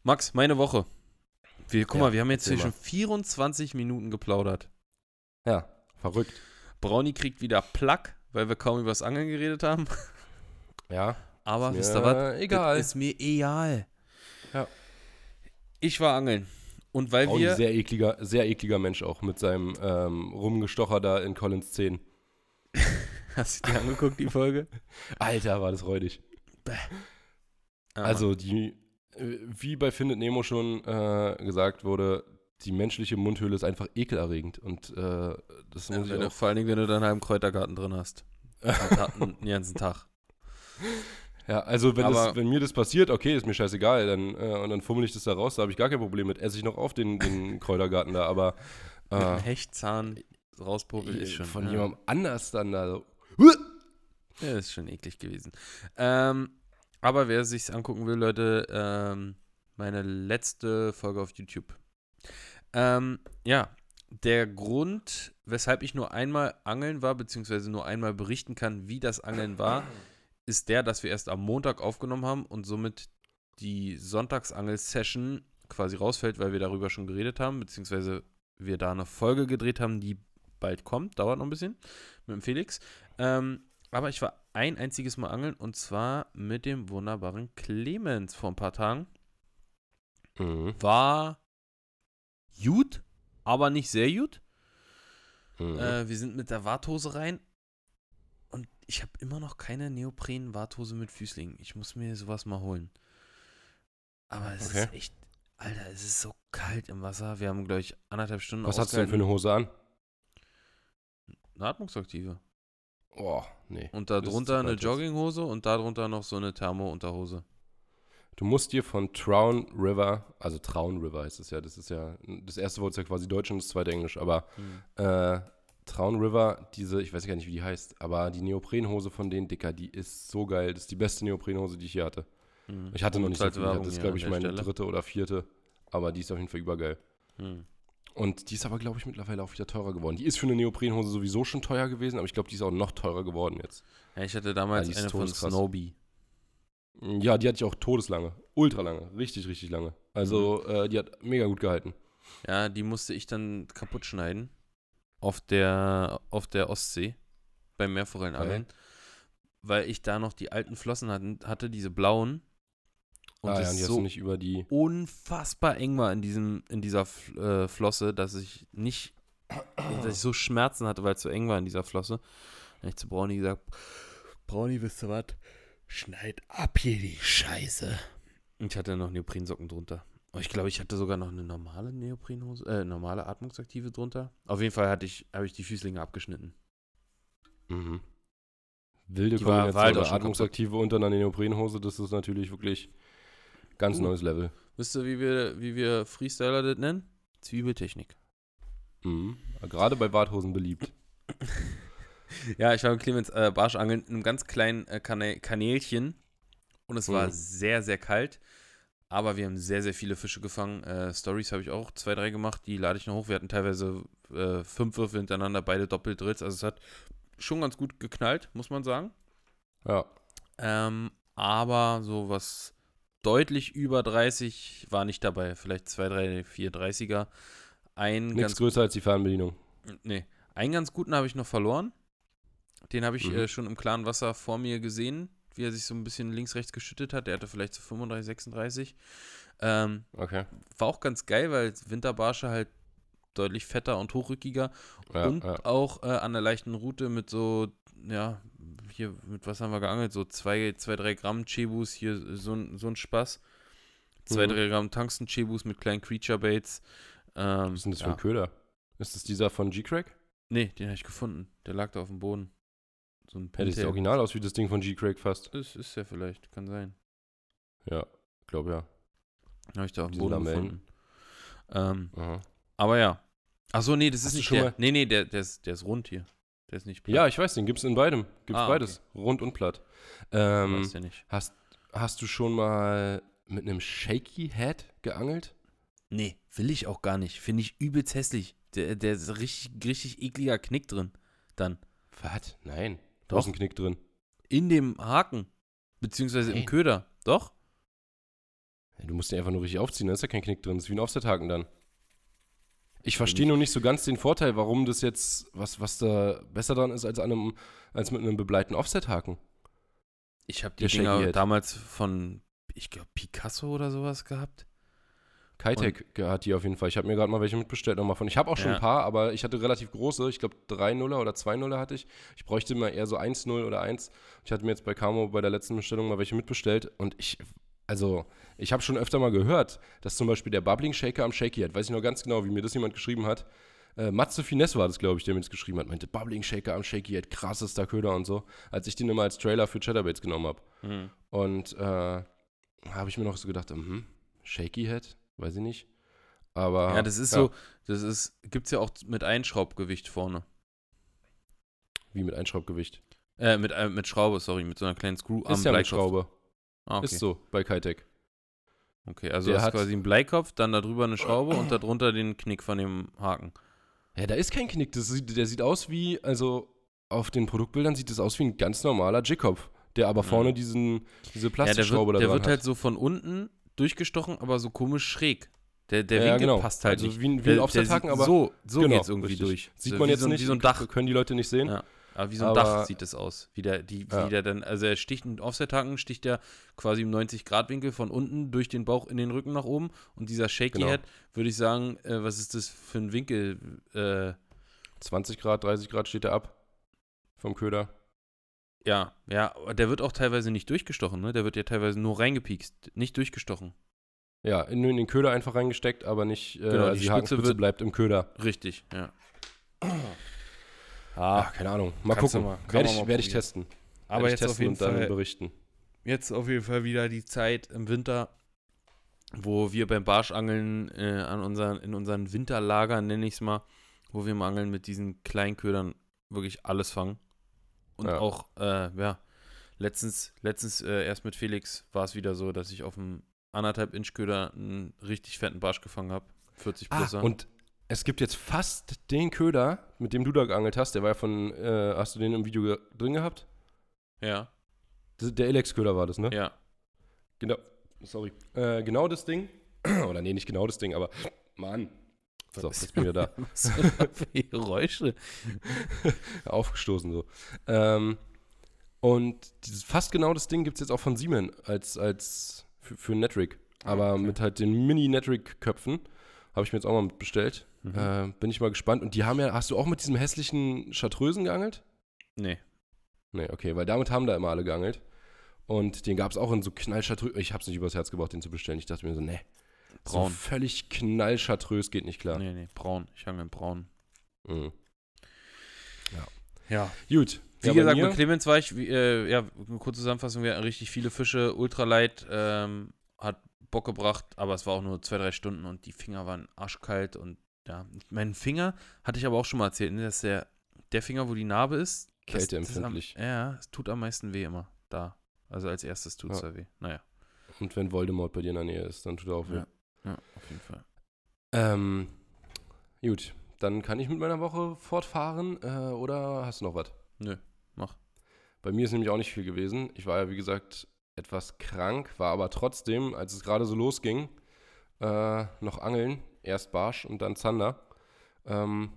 Max, meine Woche. Wir, guck Ja, mal, wir haben jetzt hier schon 24 Minuten geplaudert. Ja, verrückt. Brownie kriegt wieder Plack, weil wir kaum über das Angeln geredet haben. Ja, Aber Ist wisst mir ihr was? egal. Das ist mir egal. Ja. Ich war angeln. Und weil ein wir. sehr ekliger, sehr ekliger Mensch auch mit seinem ähm, Rumgestocher da in Collins 10. Hast du dir angeguckt, die Folge? Alter, war das räudig. Ah, Also die, äh, wie bei Findet Nemo schon äh, gesagt wurde, die menschliche Mundhöhle ist einfach ekelerregend. Und äh, das Ja, muss ich wenn du, auch. vor allen Dingen, wenn du dann einen Kräutergarten drin hast. Einen den ganzen Tag. Ja, also wenn, das, wenn mir das passiert, okay, ist mir scheißegal, dann, äh, und dann fummel ich das da raus, da habe ich gar kein Problem mit. Esse ich noch auf den, den Kräutergarten da, aber Mit einem äh, Hechtzahn rauspopeln ist schon. von ja. jemandem anders dann da so. Ja, ist schon eklig gewesen. Ähm, aber wer sich's angucken will, Leute, ähm, meine letzte Folge auf YouTube. Ähm, ja, der Grund, weshalb ich nur einmal angeln war, beziehungsweise nur einmal berichten kann, wie das Angeln war, ist der, dass wir erst am Montag aufgenommen haben und somit die Sonntagsangel-Session quasi rausfällt, weil wir darüber schon geredet haben, beziehungsweise wir da eine Folge gedreht haben, die bald kommt, dauert noch ein bisschen, mit dem Felix. Ähm, aber ich war ein einziges Mal angeln und zwar mit dem wunderbaren Clemens vor ein paar Tagen. Mhm. War gut, aber nicht sehr gut. Mhm. Äh, wir sind mit der Warthose rein und ich habe immer noch keine Neopren-Warthose mit Füßlingen. Ich muss mir sowas mal holen. Aber es Okay. ist echt, Alter, es ist so kalt im Wasser. Wir haben, glaube ich, anderthalb Stunden Was hast du denn für eine Hose an? eine Atmungsaktive. Oh, nee. Und ist darunter eine jetzt. Jogginghose und darunter noch so eine Thermo-Unterhose. Du musst dir von Traun River, also Traun River heißt es ja, das ist ja, das erste Wort ist ja quasi Deutsch und das zweite Englisch, aber äh, Traun River, diese, ich weiß gar nicht, wie die heißt, aber die Neoprenhose von denen, Dicker, die ist so geil. Das ist die beste Neoprenhose, die ich hier hatte. Mhm. Ich hatte noch nicht so viel, Werbung das, hier glaube ich, meine Stelle. dritte oder vierte, aber die ist auf jeden Fall übergeil. Mhm. Und die ist aber, glaube ich, mittlerweile auch wieder teurer geworden. Die ist für eine Neoprenhose sowieso schon teuer gewesen, aber ich glaube, die ist auch noch teurer geworden jetzt. Ja, ich hatte damals Ja, eine von. Snowbee. Ja, die hatte ich auch todeslange. Ultra lange. Richtig, richtig lange. Also, Mhm. äh, die hat mega gut gehalten. Ja, die musste ich dann kaputt schneiden. Auf der, auf der Ostsee. Beim Meerforellenangeln. Weil ich da noch die alten Flossen hatten, hatte, diese blauen. Und ah, ja, das und hast so nicht über die. unfassbar eng war in, diesem, in dieser F äh, Flosse, dass ich nicht, dass ich so Schmerzen hatte, weil es so eng war in dieser Flosse. Dann habe ich zu Brownie gesagt, Brownie, wisst ihr was? Schneid ab hier die Scheiße. Und ich hatte noch Neoprensocken drunter. Und ich glaube, ich hatte sogar noch eine normale Neoprenhose, äh, normale Atmungsaktive drunter. Auf jeden Fall hatte ich, habe ich die Füßlinge abgeschnitten. Mhm. Wilde Die war- Kombination war halt Atmungsaktive unter einer Neoprenhose, das ist natürlich wirklich ganz Uh. neues Level. Wisst ihr, wie wir, wie wir Freestyler das nennen? Zwiebeltechnik. Mhm. Gerade bei Warthosen beliebt. Ja, ich war mit Clemens äh, Barschangeln in einem ganz kleinen äh, Kanälchen und es war Mhm. sehr, sehr kalt. Aber wir haben sehr, sehr viele Fische gefangen. Äh, Stories habe ich auch zwei, drei gemacht, die lade ich noch hoch. Wir hatten teilweise äh, fünf Würfe hintereinander, beide Doppeldrills. Also es hat schon ganz gut geknallt, muss man sagen. Ja. Ähm, aber so was deutlich über 30 war nicht dabei. Vielleicht zwei, drei, vier 30er. Ein Nichts ganz größer als die Fernbedienung. Nee, einen ganz guten habe ich noch verloren. Den habe ich Mhm. äh, schon im klaren Wasser vor mir gesehen, wie er sich so ein bisschen links, rechts geschüttet hat. Der hatte vielleicht so 35, 36. Ähm, Okay. war auch ganz geil, weil Winterbarsche halt deutlich fetter und hochrückiger Ja, und ja. auch äh, an der leichten Route mit so, ja, hier, mit was haben wir geangelt? So zwei, zwei drei Gramm Chebus, hier so, ein- so ein Spaß. Zwei, Mhm. drei Gramm Tungsten Chebus mit kleinen Creature Baits. Ähm, Was ist denn das für ja. ein Köder? Ist das dieser von G-Crack? Nee, den habe ich gefunden. Der lag da auf dem Boden. So ein Ja, das sieht original aus wie das Ding von G-Crack fast. Das ist ja vielleicht, kann sein. Ja, glaube ja. Habe ich da auf dem Boden Lamellen. gefunden. Ähm, aber ja. Achso, nee, das Hast ist nicht schon der. mal- Nee, nee, der, der, ist, der ist rund hier. Der ist nicht Ja, ich weiß, den gibt es in beidem. Gibt es Ah, beides. Rund und platt. Ähm, Weiß ja nicht. hast, hast du schon mal mit einem Shaky Head geangelt? Nee, will ich auch gar nicht. Finde ich übelst hässlich. Der, der ist richtig, richtig ekliger Knick drin. Dann. Was? Nein. Doch. Da ist ein Knick drin. In dem Haken. Beziehungsweise im Nein. Köder. Doch? Ja, du musst den einfach nur richtig aufziehen, da ist ja kein Knick drin. Das ist wie ein Offset-Haken dann. Ich verstehe nur nicht so ganz den Vorteil, warum das jetzt, was, was da besser dran ist als, an einem, als mit einem begleiteten Offset-Haken. Ich habe die Dinger Head. damals von, ich glaube, Picasso oder sowas gehabt. Kitec hat die auf jeden Fall. Ich habe mir gerade mal welche mitbestellt nochmal von. Ich habe auch schon Ja. ein paar, aber ich hatte relativ große. Ich glaube 3-0er oder 2-0er hatte ich. Ich bräuchte mal eher so 1-0 oder 1. Ich hatte mir jetzt bei Camo bei der letzten Bestellung mal welche mitbestellt und ich also ich habe schon öfter mal gehört, dass zum Beispiel der Bubbling Shaker am Shaky hat, weiß ich noch ganz genau, wie mir das jemand geschrieben hat. Äh, Matze Finesse war das, glaube ich, der mir das geschrieben hat. Meinte, Bubbling Shaker am Shaky Head, krassester Köder und so. Als ich den immer als Trailer für Chatterbaits genommen habe. Mhm. Und äh, habe ich mir noch so gedacht, mhm, Shaky Head, weiß ich nicht. Aber. Ja, das ist so, das ist, gibt es ja auch mit Einschraubgewicht vorne. Wie mit Einschraubgewicht. Äh, mit, äh, mit Schraube, sorry, mit so einer kleinen Screw am Ist ja mit. Schraube. Ah, okay. Ist so, bei Kitec. Okay, also Der du hast hat- quasi einen Bleikopf, dann darüber eine Schraube und darunter den Knick von dem Haken. Ja, da ist kein Knick. Das sieht, der sieht aus wie, also auf den Produktbildern sieht das aus wie ein ganz normaler Jigkopf, der aber vorne diesen, diese Ja, der Plastikschraube wird, der da dran wird hat. halt so von unten durchgestochen, aber so komisch schräg. Der, der Ja, Winkel genau. passt halt Also nicht. wie ein- wie Der- ein der Offset-Haken, aber- So, so Genau, geht's irgendwie richtig. durch. Sieht So man jetzt so, nicht, Wie so ein Dach. können die Leute nicht sehen. Ja. Aber wie so ein Aber- Dach sieht es aus. Wie der, die, Ja. wie der dann, also er sticht einen Offset-Haken, sticht der quasi im 90-Grad-Winkel von unten durch den Bauch in den Rücken nach oben. Und dieser Shaky Genau. Head, würde ich sagen, äh, was ist das für ein Winkel? Äh, 20 Grad, 30 Grad steht er ab vom Köder. ja, ja, der wird auch teilweise nicht durchgestochen, ne? Der wird ja teilweise nur reingepiekst, nicht durchgestochen. Ja, in, in den Köder einfach reingesteckt, aber nicht, äh, Genau, also die die, Spitze wird- bleibt im Köder. Richtig, ja. Ah, keine Ahnung. Mal gucken. mal- Werde ich, mal werd ich testen. Aber Werd ich jetzt auf testen jeden und dann Fall berichten. jetzt auf jeden Fall wieder die Zeit im Winter, wo wir beim Barschangeln äh, an unseren, in unseren Winterlagern, nenne ich es mal, wo wir im Angeln mit diesen Kleinködern wirklich alles fangen. Und Ja. auch, äh, ja, letztens, letztens äh, erst mit Felix war es wieder so, dass ich auf einem anderthalb Inch Köder einen richtig fetten Barsch gefangen habe. 40 Ah, plus. und es gibt jetzt fast den Köder, mit dem du da geangelt hast. Der war ja von, äh, hast du den im Video drin gehabt? ja, Das, der Elex-Köder war das, ne? ja. Genau. Sorry. Äh, genau das Ding. Oder nee, nicht genau das Ding, aber Mann. So, jetzt bin ich wieder da. Was für Geräusche. Aufgestoßen so. Ähm, und dieses, fast genau das Ding gibt es jetzt auch von Siemens als, als für, für Netric. Aber okay. mit halt den Mini-Netric-Köpfen. Habe ich mir jetzt auch mal bestellt. Mhm. Äh, bin ich mal gespannt. Und die haben ja, hast du auch mit diesem hässlichen Chartreusen geangelt? Nee. Nee, okay, weil damit haben da immer alle geangelt. Und den gab es auch in so knallchartrös. Ich habe es nicht übers Herz gebracht, den zu bestellen. Ich dachte mir so, nee. Braun. So völlig knallchartrös geht nicht klar. Nee, nee, braun. Ich hange in braun. Mhm. Ja. Gut. Wie Ja, bei gesagt, mir- mit Clemens war ich, wie, äh, ja, eine kurze Zusammenfassung, wir hatten richtig viele Fische, ultralight, ähm, hat Bock gebracht, aber es war auch nur zwei, drei Stunden und die Finger waren arschkalt und ja, mein Finger, hatte ich aber auch schon mal erzählt, ne, dass der, der Finger, wo die Narbe ist, Kälteempfindlich. Ja, es tut am meisten weh immer, da. Also als erstes tut es Ja. weh. Naja, Und wenn Voldemort bei dir in der Nähe ist, dann tut er auch weh. Ja. ja, auf jeden Fall. Ähm, gut, dann kann ich mit meiner Woche fortfahren. Äh, oder hast du noch was? Nö, mach. Bei mir ist nämlich auch nicht viel gewesen. Ich war ja, wie gesagt, etwas krank, war aber trotzdem, als es gerade so losging, äh, noch angeln. Erst Barsch und dann Zander. Ähm,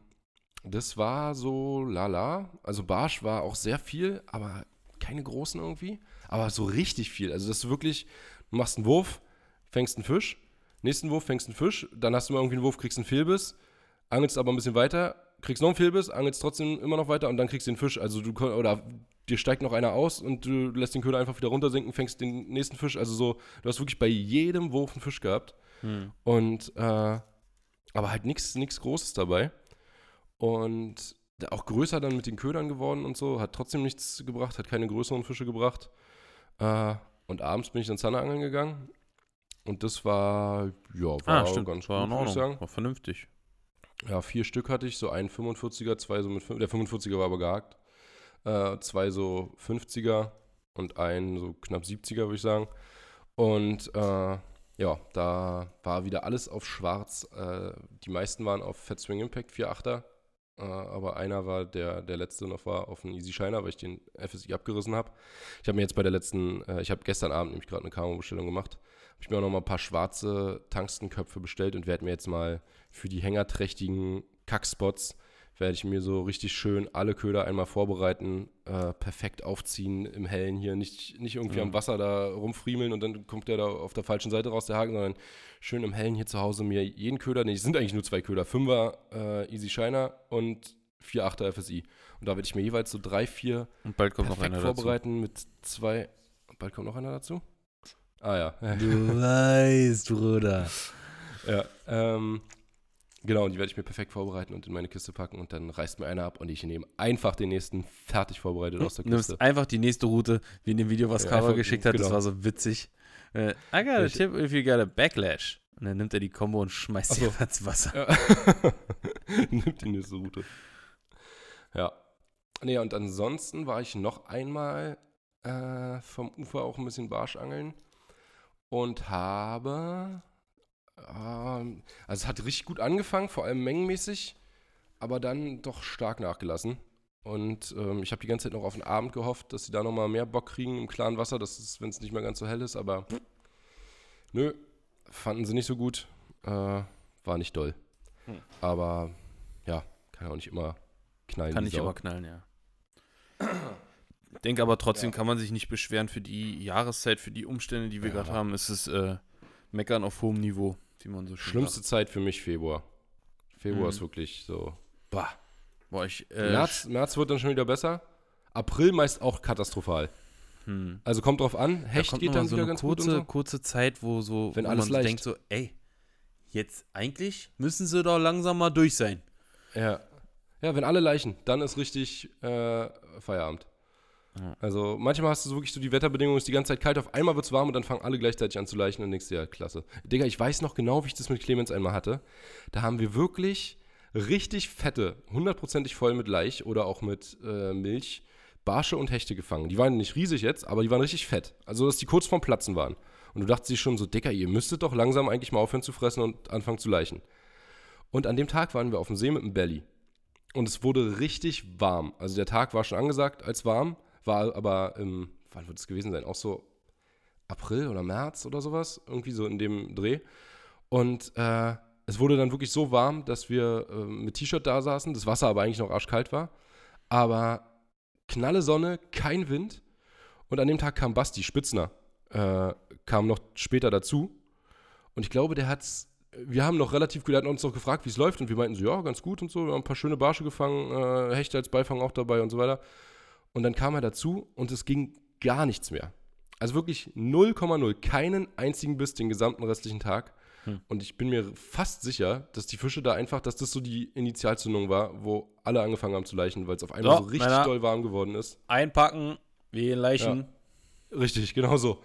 das war so lala. Also Barsch war auch sehr viel, aber keine großen irgendwie. Aber so richtig viel. Also das ist wirklich, du machst einen Wurf, fängst einen Fisch, nächsten Wurf fängst einen Fisch, dann hast du mal irgendwie einen Wurf, kriegst einen Fehlbiss, angelst aber ein bisschen weiter, kriegst noch einen Fehlbiss, angelst trotzdem immer noch weiter und dann kriegst du den Fisch. Also du oder dir steigt noch einer aus und du lässt den Köder einfach wieder runtersinken, fängst den nächsten Fisch. Also so, du hast wirklich bei jedem Wurf einen Fisch gehabt. Hm. Und äh, aber halt nichts nichts Großes dabei. Und auch größer dann mit den Ködern geworden und so, hat trotzdem nichts gebracht, hat keine größeren Fische gebracht. Äh, und abends bin ich dann Zanderangeln gegangen. Und das war, ja, war Ah, stimmt, ganz war gut, würde ich sagen. war vernünftig. Ja, vier Stück hatte ich, so einen 45er, zwei so mit, der 45er war aber gehakt. Äh, zwei so 50er und einen so knapp 70er, würde ich sagen. Und äh, ja, da war wieder alles auf schwarz. Äh, die meisten waren auf Fat Swing Impact 4.8er. Äh, aber einer war, der, der letzte noch war, auf einen Easy Shiner, weil ich den FSI abgerissen habe. Ich habe mir jetzt bei der letzten, äh, ich habe gestern Abend nämlich gerade eine Camo-Bestellung gemacht, habe ich mir auch noch mal ein paar schwarze Tungstenköpfe bestellt und werde mir jetzt mal für die hängerträchtigen Kackspots werde ich mir so richtig schön alle Köder einmal vorbereiten, äh, perfekt aufziehen im Hellen hier, nicht, nicht irgendwie Mhm. am Wasser da rumfriemeln und dann kommt der da auf der falschen Seite raus, der Haken, sondern schön im Hellen hier zu Hause mir jeden Köder, nee, es sind eigentlich nur zwei Köder, Fünfer äh, Easy Shiner und 4,8er FSI. Und da werde ich mir jeweils so drei, vier Und bald kommt noch perfekt einer dazu. vorbereiten mit zwei, bald kommt noch einer dazu? Ah ja. Du weißt, Bruder. ja ähm, genau, und die werde ich mir perfekt vorbereiten und in meine Kiste packen und dann reißt mir einer ab und ich nehme einfach den nächsten fertig vorbereitet aus der Du nimmst Kiste. einfach die nächste Route, wie in dem Video, was Ja, Carver geschickt hat. Das genau. war so witzig. Äh, I got a tip if you got a backlash. Und dann nimmt er die Combo und schmeißt sie so. ins Wasser. Ja. Nimmt die nächste Route. Ja. Nee, und ansonsten war ich noch einmal äh, vom Ufer auch ein bisschen Barschangeln und habe. Ähm, also, es hat richtig gut angefangen, vor allem mengenmäßig, aber dann doch stark nachgelassen. Und ähm, ich habe die ganze Zeit noch auf den Abend gehofft, dass sie da nochmal mehr Bock kriegen im klaren Wasser, wenn es nicht mehr ganz so hell ist, aber nö, fanden sie nicht so gut. Äh, war nicht doll. Hm. Aber ja, kann ja auch nicht immer knallen. Kann nicht Sau. immer knallen, ja. Ich denke aber trotzdem kann man sich nicht beschweren für die Jahreszeit, für die Umstände, die wir Ja. gerade haben. Es ist äh, Meckern auf hohem Niveau, wie man so Schlimmste Zeit für mich Februar. Februar Mhm. ist wirklich so. Bah. sagt. Boah, ich, äh, März, März wird dann schon wieder besser. April meist auch katastrophal. hm. Also kommt drauf an. Da Hecht kommt geht dann so wieder ganz kurze, gut so. kurze Zeit, wo so Wenn wo alles man leicht. denkt so, ey, jetzt eigentlich müssen sie doch langsam mal durch sein. Ja. Ja, wenn alle leichen, dann ist richtig äh, Feierabend. Also manchmal hast du so wirklich so die Wetterbedingungen, ist die ganze Zeit kalt, auf einmal wird es warm und dann fangen alle gleichzeitig an zu leichen und denkst dir, klasse. Digga, ich weiß noch genau, wie ich das mit Clemens einmal hatte. Da haben wir wirklich richtig fette, hundertprozentig voll mit Laich oder auch mit äh, Milch, Barsche und Hechte gefangen. Die waren nicht riesig jetzt, aber die waren richtig fett. Also, dass die kurz vorm Platzen waren. Und du dachtest dir schon so, Digga, ihr müsstet doch langsam eigentlich mal aufhören zu fressen und anfangen zu leichen. Und an dem Tag waren wir auf dem See mit dem Belly. Und es wurde richtig warm. Also der Tag war schon angesagt als warm, war aber im, wann wird es gewesen sein? Auch so April oder März oder sowas, irgendwie so in dem Dreh. Und äh, es wurde dann wirklich so warm, dass wir äh, mit T-Shirt da saßen, das Wasser aber eigentlich noch arschkalt war. Aber knalle Sonne, kein Wind. Und an dem Tag kam Basti Spitzner, äh, kam noch später dazu. Und ich glaube, der hat's. Wir haben noch relativ gut, uns noch gefragt, wie es läuft. Und wir meinten so, ja, ganz gut und so. Wir haben ein paar schöne Barsche gefangen, äh, Hechte als Beifang auch dabei und so weiter. Und dann kam er dazu und es ging gar nichts mehr. Also wirklich 0,0, keinen einzigen Biss den gesamten restlichen Tag. Hm. Und ich bin mir fast sicher, dass die Fische da einfach, dass das so die Initialzündung war, wo alle angefangen haben zu leichen, weil es auf einmal So, so, richtig doll warm geworden ist. Einpacken, wir Leichen. Richtig, genau so.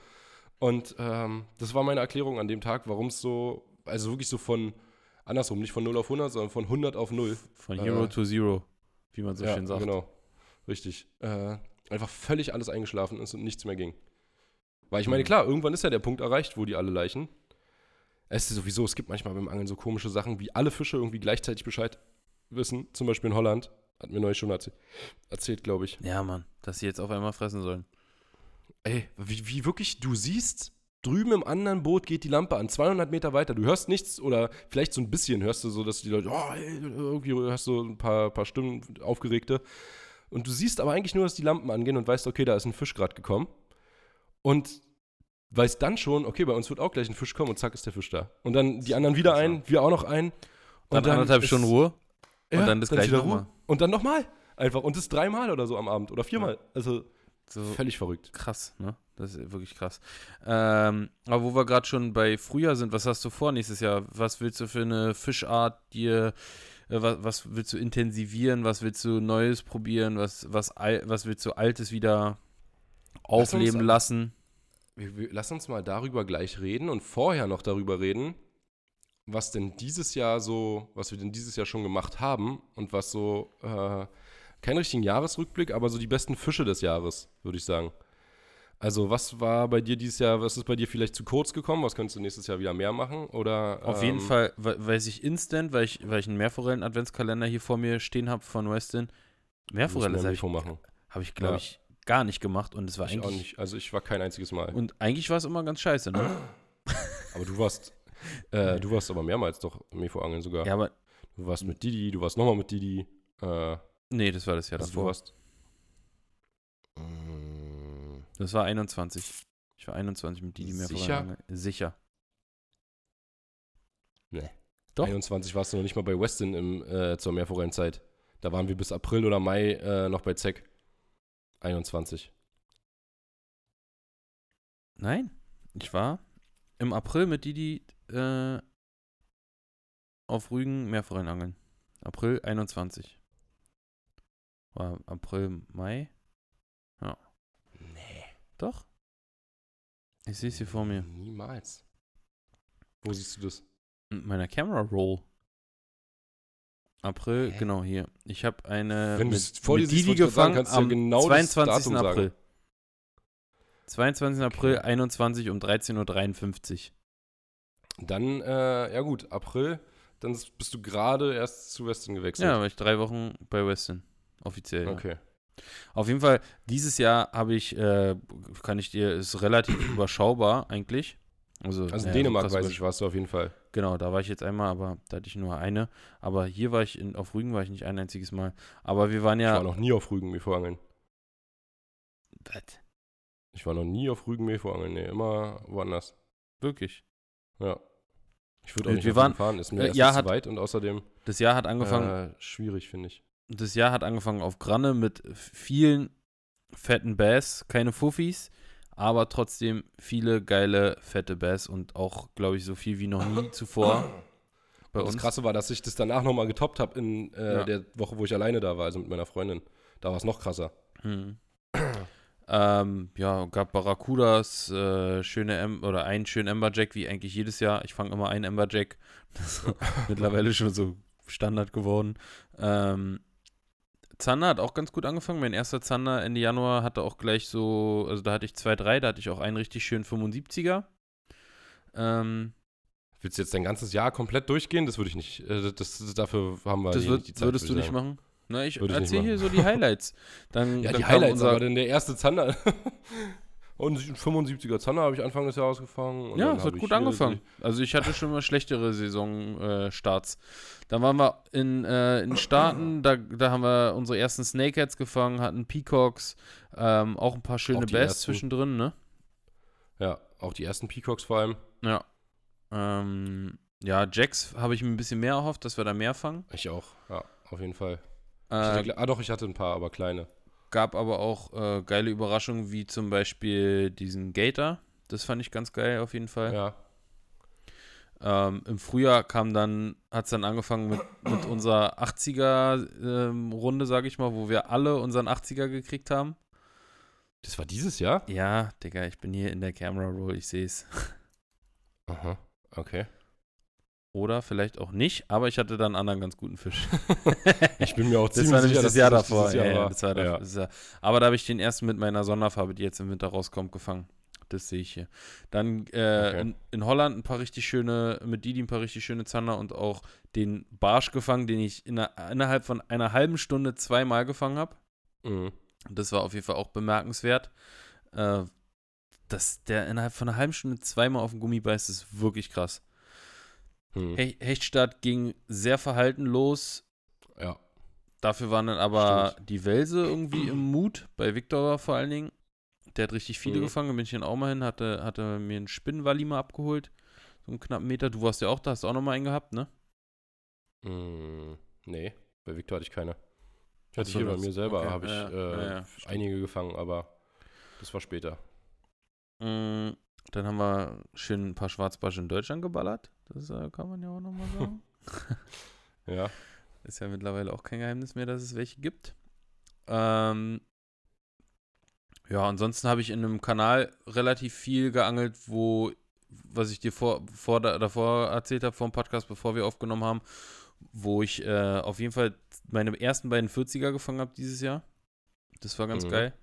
Und ähm, das war meine Erklärung an dem Tag, warum es so, also wirklich so von, andersrum, nicht von 0 auf 100, sondern von 100 auf 0. Von Hero Äh, to Zero, wie man so ja, schön sagt. genau. Richtig. Äh, einfach völlig alles eingeschlafen ist und nichts mehr ging. Weil ich meine, Mhm. klar, irgendwann ist ja der Punkt erreicht, wo die alle leichen. Es ist sowieso, es gibt manchmal beim Angeln so komische Sachen, wie alle Fische irgendwie gleichzeitig Bescheid wissen. Zum Beispiel in Holland. Hat mir neulich schon erzählt, erzählt glaube ich. Ja, Mann, dass sie jetzt auf einmal fressen sollen. Ey, wie, wie wirklich, du siehst, drüben im anderen Boot geht die Lampe an, 200 Meter weiter. Du hörst nichts oder vielleicht so ein bisschen hörst du so, dass die Leute, oh, ey, irgendwie hörst du ein paar, paar Stimmen, aufgeregte. Und du siehst aber eigentlich nur, dass die Lampen angehen und weißt, okay, da ist ein Fisch gerade gekommen. Und weißt dann schon, okay, bei uns wird auch gleich ein Fisch kommen und zack ist der Fisch da. Und dann die anderen wieder ein, wir auch noch ein. Dann, anderthalb ist- Stunden Ruhe. Ja, und dann das gleiche wieder. Ruhe. Und dann nochmal. Einfach. Und das dreimal oder so am Abend. Oder viermal. Also So völlig verrückt. krass, ne? Das ist wirklich krass. Ähm, aber wo wir gerade schon bei Frühjahr sind, was hast du vor nächstes Jahr? Was willst du für eine Fischart dir, was, was willst du intensivieren? Was willst du Neues probieren? Was, was, was willst du Altes wieder Lass uns aufleben lassen? Wir, wir, lass uns mal darüber gleich reden und vorher noch darüber reden, was denn dieses Jahr so, was wir denn dieses Jahr schon gemacht haben und was so, äh, keinen richtigen Jahresrückblick, aber so die besten Fische des Jahres, würde ich sagen. Also, was war bei dir dieses Jahr, was ist bei dir vielleicht zu kurz gekommen? Was könntest du nächstes Jahr wieder mehr machen? Oder, Auf ähm, jeden Fall we- weiß ich instant, weil ich, weil ich einen Meerforellen-Adventskalender hier vor mir stehen habe von Westin. Meerforelle habe ich, hab ich glaube Ja. ich, gar nicht gemacht und es war Ich auch eigentlich. nicht. Also, ich war kein einziges Mal. Und eigentlich war es immer ganz scheiße, ne? Aber du warst, äh, du warst aber mehrmals doch Mefo-Angeln sogar. ja, aber Du warst mit Didi, du warst nochmal mit Didi. Äh, nee, das war das Jahr also du davor. warst. Mm, Das war 21. Ich war 21 mit Didi Sicher? Meerforellen. Sicher. Nee. Doch. 21 warst du noch nicht mal bei Westin im, äh, zur Meerforellenzeit. Da waren wir bis April oder Mai äh, noch bei ZEC. 21. Nein? ich war im April mit Didi äh, auf Rügen Meerforellenangeln. April 21. War April, Mai? Doch. Ich sehe es hier vor mir. Niemals. Wo siehst du das? Mit meiner Camera Roll. April, Hä? genau hier. Ich habe eine Wenn du mit, es vor mit Didi sagen, gefangen kannst du ja am genau das 22. Datum sagen. April. 22. April, Okay. 21 um 13.53 Uhr. Dann, äh, ja gut, April, dann bist du gerade erst zu Westin gewechselt. Ja, war ich drei Wochen bei Weston. Offiziell. Ja. Auf jeden Fall, dieses Jahr habe ich, äh, kann ich dir, ist relativ überschaubar eigentlich. Also, Also so Dänemark weiß ich, warst du auf jeden Fall. Genau, da war ich jetzt einmal, aber da hatte ich nur eine. Aber hier war ich, in, auf Rügen war ich nicht ein einziges Mal. Aber wir waren Ich ja. war noch nie auf Rügen Meervorangeln. Was? Ich war noch nie auf Rügen Meervorangeln. Nee, immer woanders. Wirklich. Ja. Ich würde auch nicht wir waren- fahren. Ist mir äh, erst ja, hat- weit und außerdem Das Jahr hat angefangen, äh, schwierig, finde ich. Das Jahr hat angefangen auf Granne mit vielen fetten Bass, keine Fuffis, aber trotzdem viele geile fette Bass und auch, glaube ich, so viel wie noch nie zuvor bei uns. das Krasse war, dass ich das danach nochmal getoppt habe in äh, Ja. der Woche, wo ich alleine da war, also mit meiner Freundin. Da war es noch krasser. Hm. ähm, ja, gab Barracudas, äh, schöne em oder einen schönen Emberjack, wie eigentlich jedes Jahr. Ich fange immer einen Emberjack. Das ist mittlerweile schon so Standard geworden. Ähm, Zander hat auch ganz gut angefangen. Mein erster Zander Ende Januar hatte auch gleich so, also da hatte ich zwei, drei, da hatte ich auch einen richtig schönen 75er. Ähm, Willst du jetzt dein ganzes Jahr komplett durchgehen? Das würde ich nicht. Äh, das, das, dafür haben wir das nicht die Zeit, würdest du nicht machen? Na, ich erzähle hier so die Highlights. Dann, Ja, dann die Highlights, aber denn der erste Zander. und ein 75er Zander habe ich Anfang des Jahres gefangen. Ja, es hat gut angefangen. Also ich hatte schon mal schlechtere Saisonstarts. Dann waren wir in, äh, in Staaten, da, da haben wir unsere ersten Snakeheads gefangen, hatten Peacocks, ähm, auch ein paar schöne Bass zwischendrin, ne? Ja, auch die ersten Peacocks vor allem. Ja. Ähm, ja, Jacks habe ich mir ein bisschen mehr erhofft, dass wir da mehr fangen. Ich auch. Ja, auf jeden Fall. Äh, hatte, ah, doch, ich hatte ein paar, aber kleine. Gab aber auch äh, geile Überraschungen, wie zum Beispiel diesen Gator. Das fand ich ganz geil auf jeden Fall. Ja. Ähm, Im Frühjahr kam dann, hat es dann angefangen mit, mit unserer 80er-Runde, sage ich mal, wo wir alle unseren 80er gekriegt haben. Das war dieses Jahr? Ja, Digga, ich bin hier in der Camera Roll, ich sehe es. Aha. Okay. Oder vielleicht auch nicht, aber ich hatte dann einen anderen ganz guten Fisch. Ich bin mir auch Das ziemlich nämlich sicher, das Jahr das davor. Jahr ja, das war da- ja. das Jahr. Aber da habe ich den ersten mit meiner Sonderfarbe, die jetzt im Winter rauskommt, gefangen. Das sehe ich hier. Dann äh, Okay. in, in Holland ein paar richtig schöne, mit Didi ein paar richtig schöne Zander und auch den Barsch gefangen, den ich in einer, innerhalb von einer halben Stunde zweimal gefangen habe. Mhm. Das war auf jeden Fall auch bemerkenswert. Äh, dass der innerhalb von einer halben Stunde zweimal auf den Gummi beißt, ist wirklich krass. He Hechtstadt ging sehr verhalten los. Ja. Dafür waren dann aber Stimmt. die Welse irgendwie im Mut, bei Victor vor allen Dingen. Der hat richtig viele Mhm. gefangen, da bin ich dann auch mal hin, hatte, hatte mir einen Spinnenwalli mal abgeholt. So einen knappen Meter. Du warst ja auch da, hast auch noch mal einen gehabt, ne? Mm, nee, bei Victor hatte ich keine. Ich hatte so, hier bei mir selber, okay, habe ich ja, äh, ja, ja, einige gefangen, aber das war später. Mm, Dann haben wir schön ein paar Schwarzbarsche in Deutschland geballert. Das äh, kann man ja auch nochmal sagen. Ja. Ist ja mittlerweile auch kein Geheimnis mehr, dass es welche gibt. Ähm, ja, ansonsten habe ich in einem Kanal relativ viel geangelt, wo, was ich dir vor, vor, davor erzählt habe, vor dem Podcast, bevor wir aufgenommen haben, wo ich äh, auf jeden Fall meine ersten beiden 40er gefangen habe dieses Jahr. Das war ganz Mhm. geil.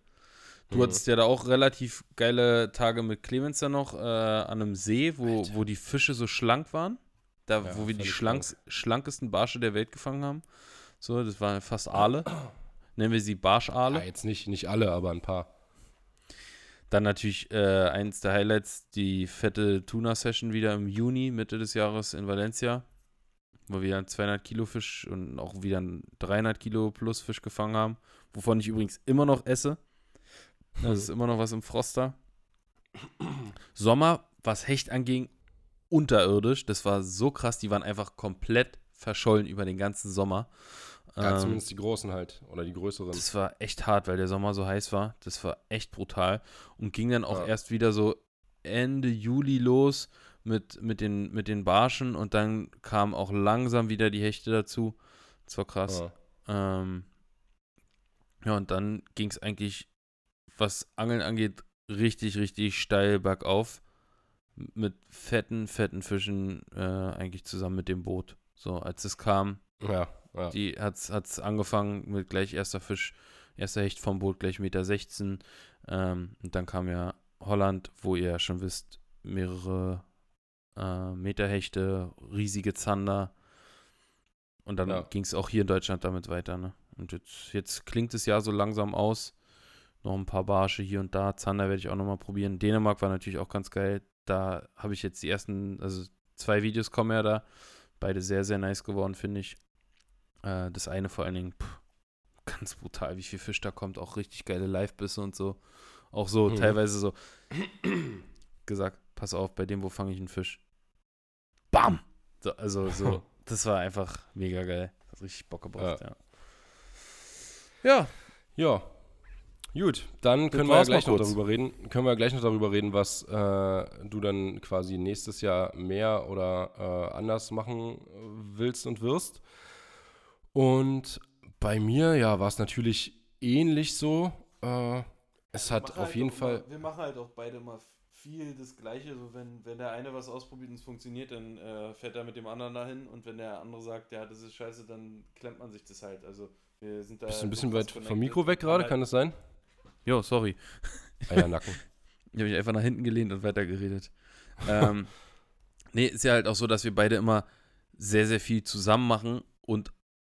Du Mhm. hattest ja da auch relativ geile Tage mit Clemens da noch äh, an einem See, wo, Alter. wo die Fische so schlank waren. Da, Ja, wo wir die schlanks, schlankesten Barsche der Welt gefangen haben. So, das waren fast Aale. Nennen wir sie Barschaale. Ja, jetzt nicht, nicht alle, aber ein paar. Dann natürlich äh, eins der Highlights, die fette Tuna-Session wieder im Juni, Mitte des Jahres in Valencia, wo wir einen 200 Kilo Fisch und auch wieder einen 300 Kilo plus Fisch gefangen haben, wovon ich übrigens immer noch esse. Das ist immer noch was im Froster. Sommer, was Hecht anging, unterirdisch. Das war so krass, die waren einfach komplett verschollen über den ganzen Sommer. Ja, Ähm, zumindest die großen halt. Oder die größeren. das war echt hart, weil der Sommer so heiß war. Das war echt brutal. Und ging dann auch Ja. erst wieder so Ende Juli los mit, mit, den, mit den Barschen und dann kamen auch langsam wieder die Hechte dazu. Das war krass. Ja. Ähm, ja, und dann ging es eigentlich, was Angeln angeht, richtig, richtig steil bergauf. Mit fetten, fetten Fischen äh, eigentlich zusammen mit dem Boot. So, als es kam, Ja, ja. die hat's, hat's angefangen mit gleich erster Fisch, erster Hecht vom Boot, gleich Meter 16. Ähm, und dann kam ja Holland, wo ihr ja schon wisst, mehrere äh, Meterhechte, riesige Zander. Und dann Ja. ging es auch hier in Deutschland damit weiter. Ne? Und jetzt, jetzt klingt es ja so langsam aus. Noch ein paar Barsche hier und da. Zander werde ich auch nochmal probieren. Dänemark war natürlich auch ganz geil. Da habe ich jetzt die ersten, also zwei Videos kommen ja da. Beide sehr, sehr nice geworden, finde ich. Äh, das eine vor allen Dingen, pff, ganz brutal, wie viel Fisch da kommt. Auch richtig geile Live-Bisse und so. Auch so Mhm. teilweise so gesagt, pass auf, bei dem, wo fange ich einen Fisch? Bam! So, also so, das war einfach mega geil. Hat richtig Bock gebracht, ja. Ja, Ja. Gut, dann können wir ja gleich mal noch darüber reden. Können wir gleich noch darüber reden, was äh, du dann quasi nächstes Jahr mehr oder äh, anders machen willst und wirst. Und bei mir, ja, war es natürlich ähnlich so. Äh, es hat halt auf jeden Fall. wir machen halt auch beide mal viel das Gleiche. So, wenn, wenn der eine was ausprobiert und es funktioniert, dann äh, fährt er mit dem anderen dahin. Und wenn der andere sagt, ja, das ist scheiße, dann klemmt man sich das halt. Also, wir sind da. Bist du ein bisschen weit vom. Mikro weg gerade? Kann das sein? Jo, sorry. Eiernacken. Ich habe mich einfach nach hinten gelehnt und weitergeredet. ähm, nee, ist ja halt auch so, dass wir beide immer sehr, sehr viel zusammen machen und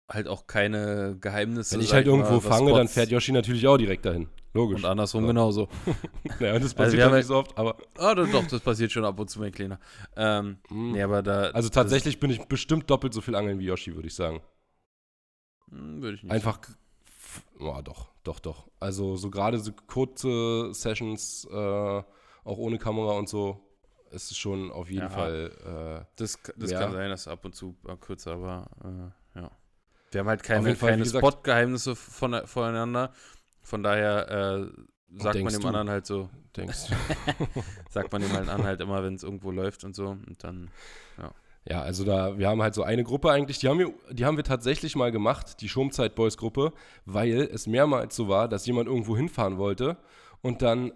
halt auch keine Geheimnisse. Wenn ich halt irgendwo fange, dann Spots- fährt Yoshi natürlich auch direkt dahin. Logisch. Und andersrum Ja. genauso. Ja, das passiert wir ja haben nicht so oft, aber. Ah, doch, doch, das passiert schon ab und zu, mein Kleiner. Ähm, mm. nee, aber da. Also tatsächlich bin ich bestimmt doppelt so viel angeln wie Yoshi, würde ich sagen. Hm, würde ich nicht. Einfach, ja, doch, doch, doch. Also so gerade so kurze Sessions, äh, auch ohne Kamera und so, ist es schon auf jeden Ja. Fall. Das, das Ja. kann sein, dass ab und zu äh, kürzer, aber äh, ja. Wir haben halt keine, Fall, keine Spot-Geheimnisse von, voneinander. Von daher äh, sagt man denkst dem du? anderen halt so, Äh, denkst sagt man dem halt an, halt immer, wenn es irgendwo läuft und so. Und dann, Ja, also da, wir haben halt so eine Gruppe eigentlich, die haben wir, die haben wir tatsächlich mal gemacht, die Schomzeit Boys Gruppe, weil es mehrmals so war, dass jemand irgendwo hinfahren wollte und dann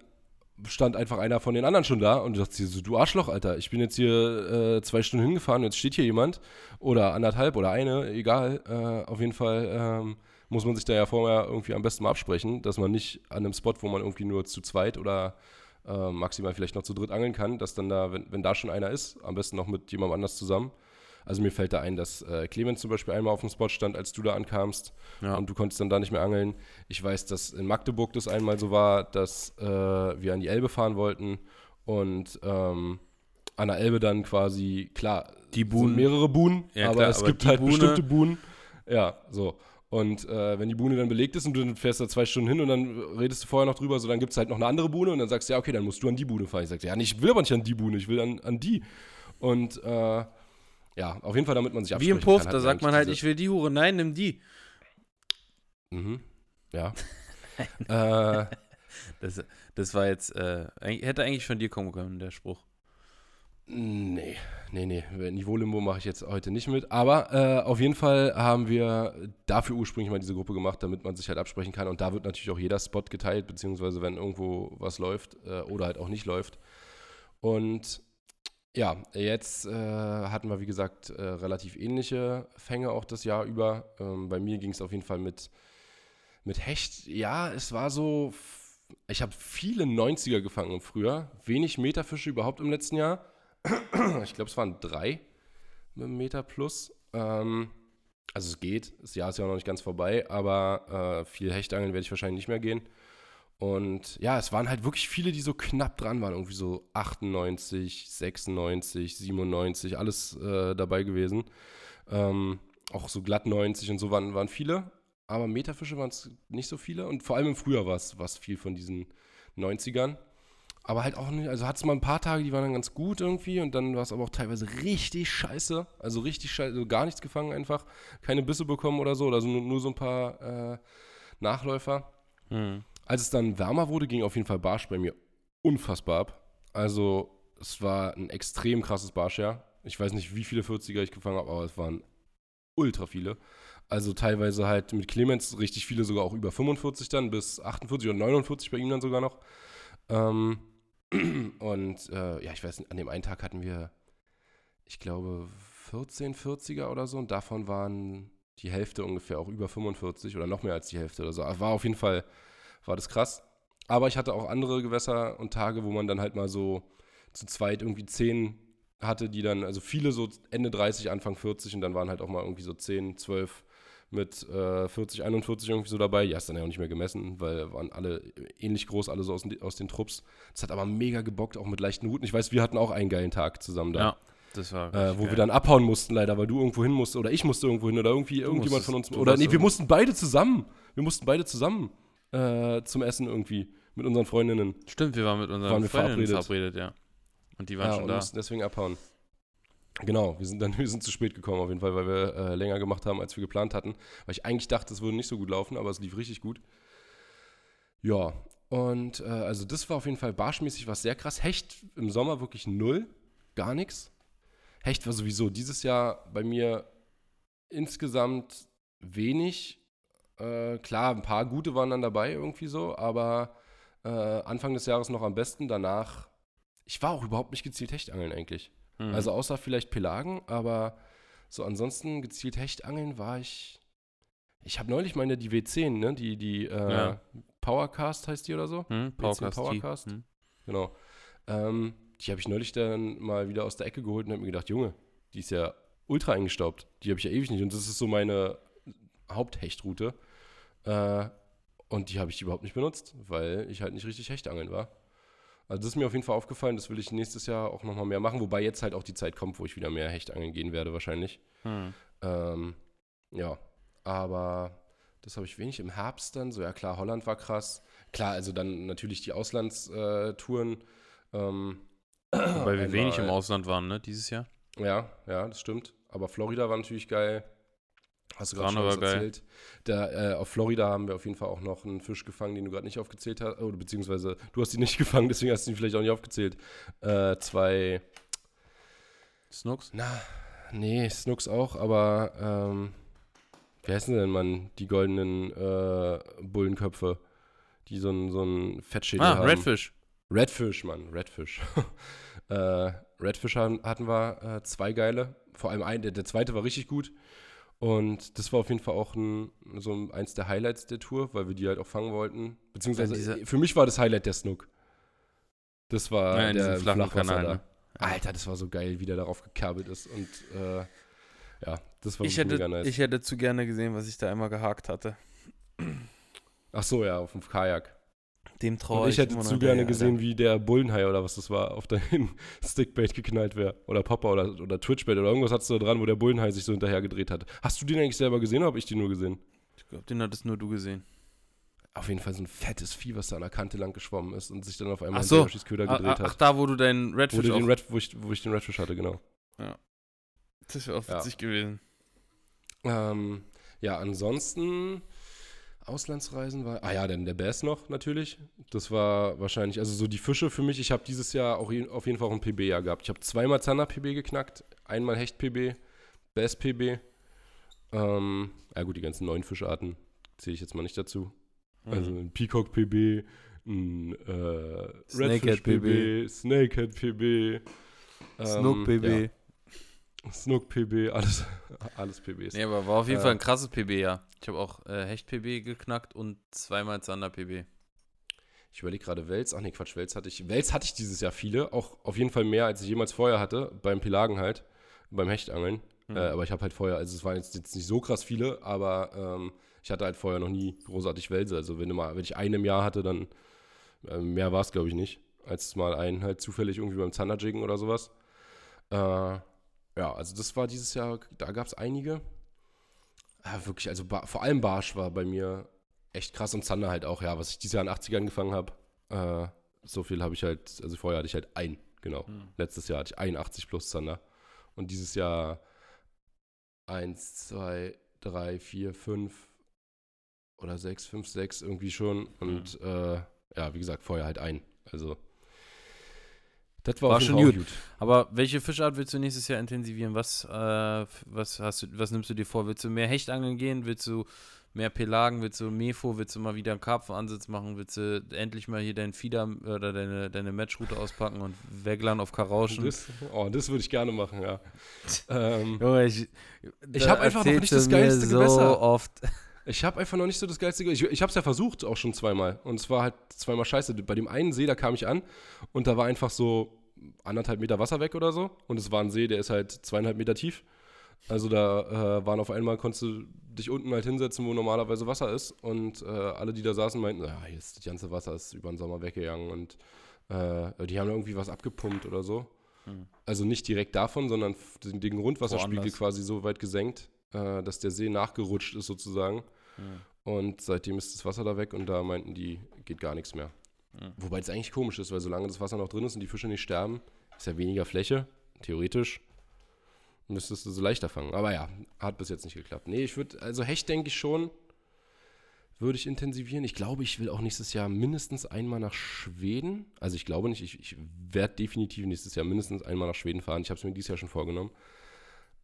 stand einfach einer von den anderen schon da und dir so, du Arschloch, Alter, ich bin jetzt hier äh, zwei Stunden hingefahren, jetzt steht hier jemand oder anderthalb oder eine, egal, äh, auf jeden Fall ähm, muss man sich da ja vorher irgendwie am besten mal absprechen, dass man nicht an einem Spot, wo man irgendwie nur zu zweit oder äh, maximal vielleicht noch zu dritt angeln kann, dass dann da, wenn, wenn da schon einer ist, am besten noch mit jemandem anders zusammen. Also mir fällt da ein, dass äh, Clemens zum Beispiel einmal auf dem Spot stand, als du da ankamst ja. und du konntest dann da nicht mehr angeln. Ich weiß, dass in Magdeburg das einmal so war, dass äh, wir an die Elbe fahren wollten und ähm, an der Elbe dann quasi, klar, Die sind Buhnen. mehrere Buhnen, Ja, aber klar, es aber gibt halt Buhne- bestimmte Buhnen. Ja, so. Und äh, wenn die Buhne dann belegt ist und du fährst da zwei Stunden hin und dann redest du vorher noch drüber, so dann gibt es halt noch eine andere Buhne und dann sagst du, ja, okay, dann musst du an die Buhne fahren. Ich sag, ja, ich will aber nicht an die Buhne, ich will an, an die. Und äh, ja, auf jeden Fall, damit man sich Wie im absprechen Puff, kann, da sagt man halt, ich will die Hure. Nein, nimm die. Mhm. Ja. äh, Das, das war jetzt, äh, hätte eigentlich von dir kommen können, der Spruch. Nee, nee, nee. Niveau-Limbo mache ich jetzt heute nicht mit. Aber äh, auf jeden Fall haben wir dafür ursprünglich mal diese Gruppe gemacht, damit man sich halt absprechen kann. Und da wird natürlich auch jeder Spot geteilt, beziehungsweise wenn irgendwo was läuft äh, oder halt auch nicht läuft. Und ja, jetzt äh, hatten wir, wie gesagt, äh, relativ ähnliche Fänge auch das Jahr über. Ähm, bei mir ging es auf jeden Fall mit, mit Hecht. Ja, es war so. Ich habe viele 90er gefangen im Frühjahr. Wenig Meterfische überhaupt im letzten Jahr. Ich glaube, es waren drei mit einem Meter plus. Ähm, also es geht. Das Jahr ist ja auch noch nicht ganz vorbei, aber äh, viel Hechtangeln werde ich wahrscheinlich nicht mehr gehen. Und ja, es waren halt wirklich viele, die so knapp dran waren. Irgendwie so 98, 96, 97, alles äh, dabei gewesen. Ähm, auch so glatt 90 und so waren, waren viele. Aber Meterfische waren es nicht so viele. Und vor allem im Frühjahr war es viel von diesen 90ern. Aber halt auch nicht, also hat es mal ein paar Tage, die waren dann ganz gut irgendwie und dann war es aber auch teilweise richtig scheiße. Also richtig scheiße, also gar nichts gefangen einfach. Keine Bisse bekommen oder so, also nur, nur so ein paar äh, Nachläufer. Hm. Als es dann wärmer wurde, ging auf jeden Fall Barsch bei mir unfassbar ab. Also, es war ein extrem krasses Barschjahr. Ich weiß nicht, wie viele 40er ich gefangen habe, aber es waren ultra viele. Also teilweise halt mit Clemens richtig viele, sogar auch über 45 dann, bis 48 oder 49 bei ihm dann sogar noch. Ähm, und äh, ja, ich weiß an dem einen Tag hatten wir, ich glaube, 14 40er oder so und davon waren die Hälfte ungefähr auch über 45 oder noch mehr als die Hälfte oder so. War auf jeden Fall, war das krass. Aber ich hatte auch andere Gewässer und Tage, wo man dann halt mal so zu zweit irgendwie 10 hatte, die dann, also viele so Ende 30, Anfang 40 und dann waren halt auch mal irgendwie so 10, 12 mit äh, 40, 41 irgendwie so dabei. Ja, ist dann ja auch nicht mehr gemessen, weil waren alle ähnlich groß, alle so aus, aus den Trupps. Das hat aber mega gebockt, auch mit leichten Huten. Ich weiß, wir hatten auch einen geilen Tag zusammen da. Ja, das war. Äh, wo geil. wir dann abhauen mussten, leider, weil du irgendwo hin musst oder ich musste irgendwo hin oder irgendwie irgendjemand musstest- von uns. du Oder nee, wir mussten beide zusammen. Wir mussten beide zusammen äh, zum Essen irgendwie mit unseren Freundinnen. Stimmt, wir waren mit unseren Waren Freundinnen verabredet. verabredet, ja. Und die waren ja, schon und da. mussten deswegen abhauen. Genau, wir sind dann wir sind zu spät gekommen auf jeden Fall, weil wir äh, länger gemacht haben, als wir geplant hatten. Weil ich eigentlich dachte, es würde nicht so gut laufen, aber es lief richtig gut. Ja, und äh, also das war auf jeden Fall barschmäßig was sehr krass. Hecht im Sommer wirklich null, gar nichts. Hecht war sowieso dieses Jahr bei mir insgesamt wenig. Äh, klar, ein paar gute waren dann dabei irgendwie so, aber äh, Anfang des Jahres noch am besten. Danach, ich war auch überhaupt nicht gezielt Hechtangeln eigentlich. Mhm. Also außer vielleicht Pelagen, aber so ansonsten gezielt Hechtangeln war ich. Ich habe neulich meine die W10, ne? Die, die äh, Ja. Powercast heißt die oder so. hm? Powercast. Powercast? Hm? Genau. Ähm, die habe ich neulich dann mal wieder aus der Ecke geholt und habe mir gedacht, Junge, die ist ja ultra eingestaubt. Die habe ich ja ewig nicht. Und das ist so meine Haupthechtroute. Äh, und die habe ich überhaupt nicht benutzt, weil ich halt nicht richtig Hechtangeln war. Also das ist mir auf jeden Fall aufgefallen, das will ich nächstes Jahr auch nochmal mehr machen, wobei jetzt halt auch die Zeit kommt, wo ich wieder mehr Hechtangeln gehen werde wahrscheinlich. Hm. Ähm, ja, aber das habe ich wenig im Herbst dann. So, ja klar, Holland war krass. Klar, also dann natürlich die Auslandstouren. Ähm, Weil wir wenig im Ausland waren, ne, dieses Jahr. Ja, ja, das stimmt. Aber Florida war natürlich geil. Hast du gerade schon was erzählt. Da, äh, auf Florida haben wir auf jeden Fall auch noch einen Fisch gefangen, den du gerade nicht aufgezählt hast. Oder beziehungsweise du hast ihn nicht gefangen, deswegen hast du ihn vielleicht auch nicht aufgezählt. Äh, zwei, Snooks? na, nee, Snooks auch, aber ähm, wie heißen denn, Mann, die goldenen äh, Bullenköpfe, die so einen so einen Fettschädel Ah, haben. Redfish. Redfish, Mann, Redfish. äh, Redfish hatten wir äh, zwei geile. Vor allem ein, der, der zweite war richtig gut. Und das war auf jeden Fall auch ein, so ein- eins der Highlights der Tour, weil wir die halt auch fangen wollten. Beziehungsweise für mich war das Highlight der Snook. Das war Ja, der flachen Flachwasser da. ne? Alter, das war so geil, wie der darauf gekerbelt ist. Und äh, ja, das war Ich wirklich hätte, mega nice. ich hätte zu gerne gesehen, was ich da einmal gehakt hatte. Ach so, ja, auf dem Kajak. Dem traue Und ich hätte zu gerne hinterher, gesehen, wie der Bullenhai oder was das war, auf dein Stickbait geknallt wäre. Oder Popper oder, oder Twitchbait oder irgendwas hattest du da dran, wo der Bullenhai sich so hinterher gedreht hat. Hast du den eigentlich selber gesehen oder habe ich den nur gesehen? Ich glaube, den hattest nur du gesehen. Auf jeden Fall so ein fettes Vieh, was da an der Kante lang geschwommen ist und sich dann auf einmal Ach so. Yoshis Köder Ah, gedreht Ach, hat. da, wo du deinen Wo, Redfish den auf, Red, wo, ich, wo ich den Redfish hatte, genau. Das wäre auch Ja. witzig gewesen. Ähm, ja, ansonsten Auslandsreisen war. Ah ja, dann der Bass noch natürlich. Das war wahrscheinlich, also so die Fische für mich. Ich habe dieses Jahr auch je, auf jeden Fall auch ein PB-Jahr gehabt. Ich habe zweimal Zander-PB geknackt, einmal Hecht-PB, Bass-PB. Ähm, ja gut, die ganzen neuen Fischarten zähle ich jetzt mal nicht dazu. Also Mhm. ein Peacock-PB, ein äh, Snakehead-PB. Redfish-PB, Snakehead-PB. ähm, Snook BB. Ja, Snook-PB, alles, alles PBs. Nee, aber war auf jeden Äh, Fall ein krasses PB, ja. Ich habe auch äh, Hecht-PB geknackt und zweimal Zander-PB. Ich überlege gerade Wels. Ach nee, Quatsch, Wels hatte ich. Wels hatte ich dieses Jahr viele. Auch auf jeden Fall mehr, als ich jemals vorher hatte. Beim Pelagen halt. Beim Hechtangeln. Mhm. Äh, aber ich habe halt vorher, also es waren jetzt, jetzt nicht so krass viele, aber ähm, ich hatte halt vorher noch nie großartig Welse. Also wenn, mal, wenn ich einen im Jahr hatte, dann äh, mehr war es, glaube ich, nicht. Als mal einen halt zufällig irgendwie beim Zanderjiggen oder sowas. Äh, ja, also das war dieses Jahr, da gab es einige. Ja, wirklich, also vor allem Barsch war bei mir echt krass und Zander halt auch, ja, was ich dieses Jahr in den 80ern gefangen habe. Äh, so viel habe ich halt, also vorher hatte ich halt ein, genau. Hm. Letztes Jahr hatte ich 81 plus Zander. Und dieses Jahr 1, 2, 3, 4, 5 oder 6, 5, 6 irgendwie schon. Und äh, ja, wie gesagt, vorher halt ein. Also Das war, War schon Fall auch Aber welche Fischart willst du nächstes Jahr intensivieren? Was, äh, was, hast du, was nimmst du dir vor? Willst du mehr Hechtangeln gehen? Willst du mehr Pelagen? Willst du Mefo? Willst du mal wieder einen Karpfenansatz machen? Willst du endlich mal hier deinen Fieder oder deine, deine Matchroute auspacken und weglern auf Karauschen? Das, oh, das würde ich gerne machen, ja. ähm, Junge, ich Ich da hab einfach noch nicht das geilste so Gewässer. oft. Ich habe einfach noch nicht so das geilste. Ge- Ich, ich habe es ja versucht, auch schon zweimal. Und es war halt zweimal scheiße. Bei dem einen See, da kam ich an und da war einfach so anderthalb Meter Wasser weg oder so. Und es war ein See, der ist halt zweieinhalb Meter tief. Also da äh, waren auf einmal, konntest du dich unten halt hinsetzen, wo normalerweise Wasser ist. Und äh, alle, die da saßen, meinten, ja, hier ist das ganze Wasser ist über den Sommer weggegangen. Und äh, die haben irgendwie was abgepumpt oder so. Hm. Also nicht direkt davon, sondern den, den Grundwasserspiegel Woanders. quasi so weit gesenkt, äh, dass der See nachgerutscht ist sozusagen. Und seitdem ist das Wasser da weg und da meinten die, geht gar nichts mehr. Mhm. Wobei es eigentlich komisch ist, weil solange das Wasser noch drin ist und die Fische nicht sterben, ist ja weniger Fläche. Theoretisch müsstest du so leichter fangen. Aber ja, hat bis jetzt nicht geklappt. Nee, ich würde, also Hecht denke ich schon, würde ich intensivieren. Ich glaube, ich will auch nächstes Jahr mindestens einmal nach Schweden. Also ich glaube nicht, ich, ich werde definitiv nächstes Jahr mindestens einmal nach Schweden fahren. Ich habe es mir dieses Jahr schon vorgenommen.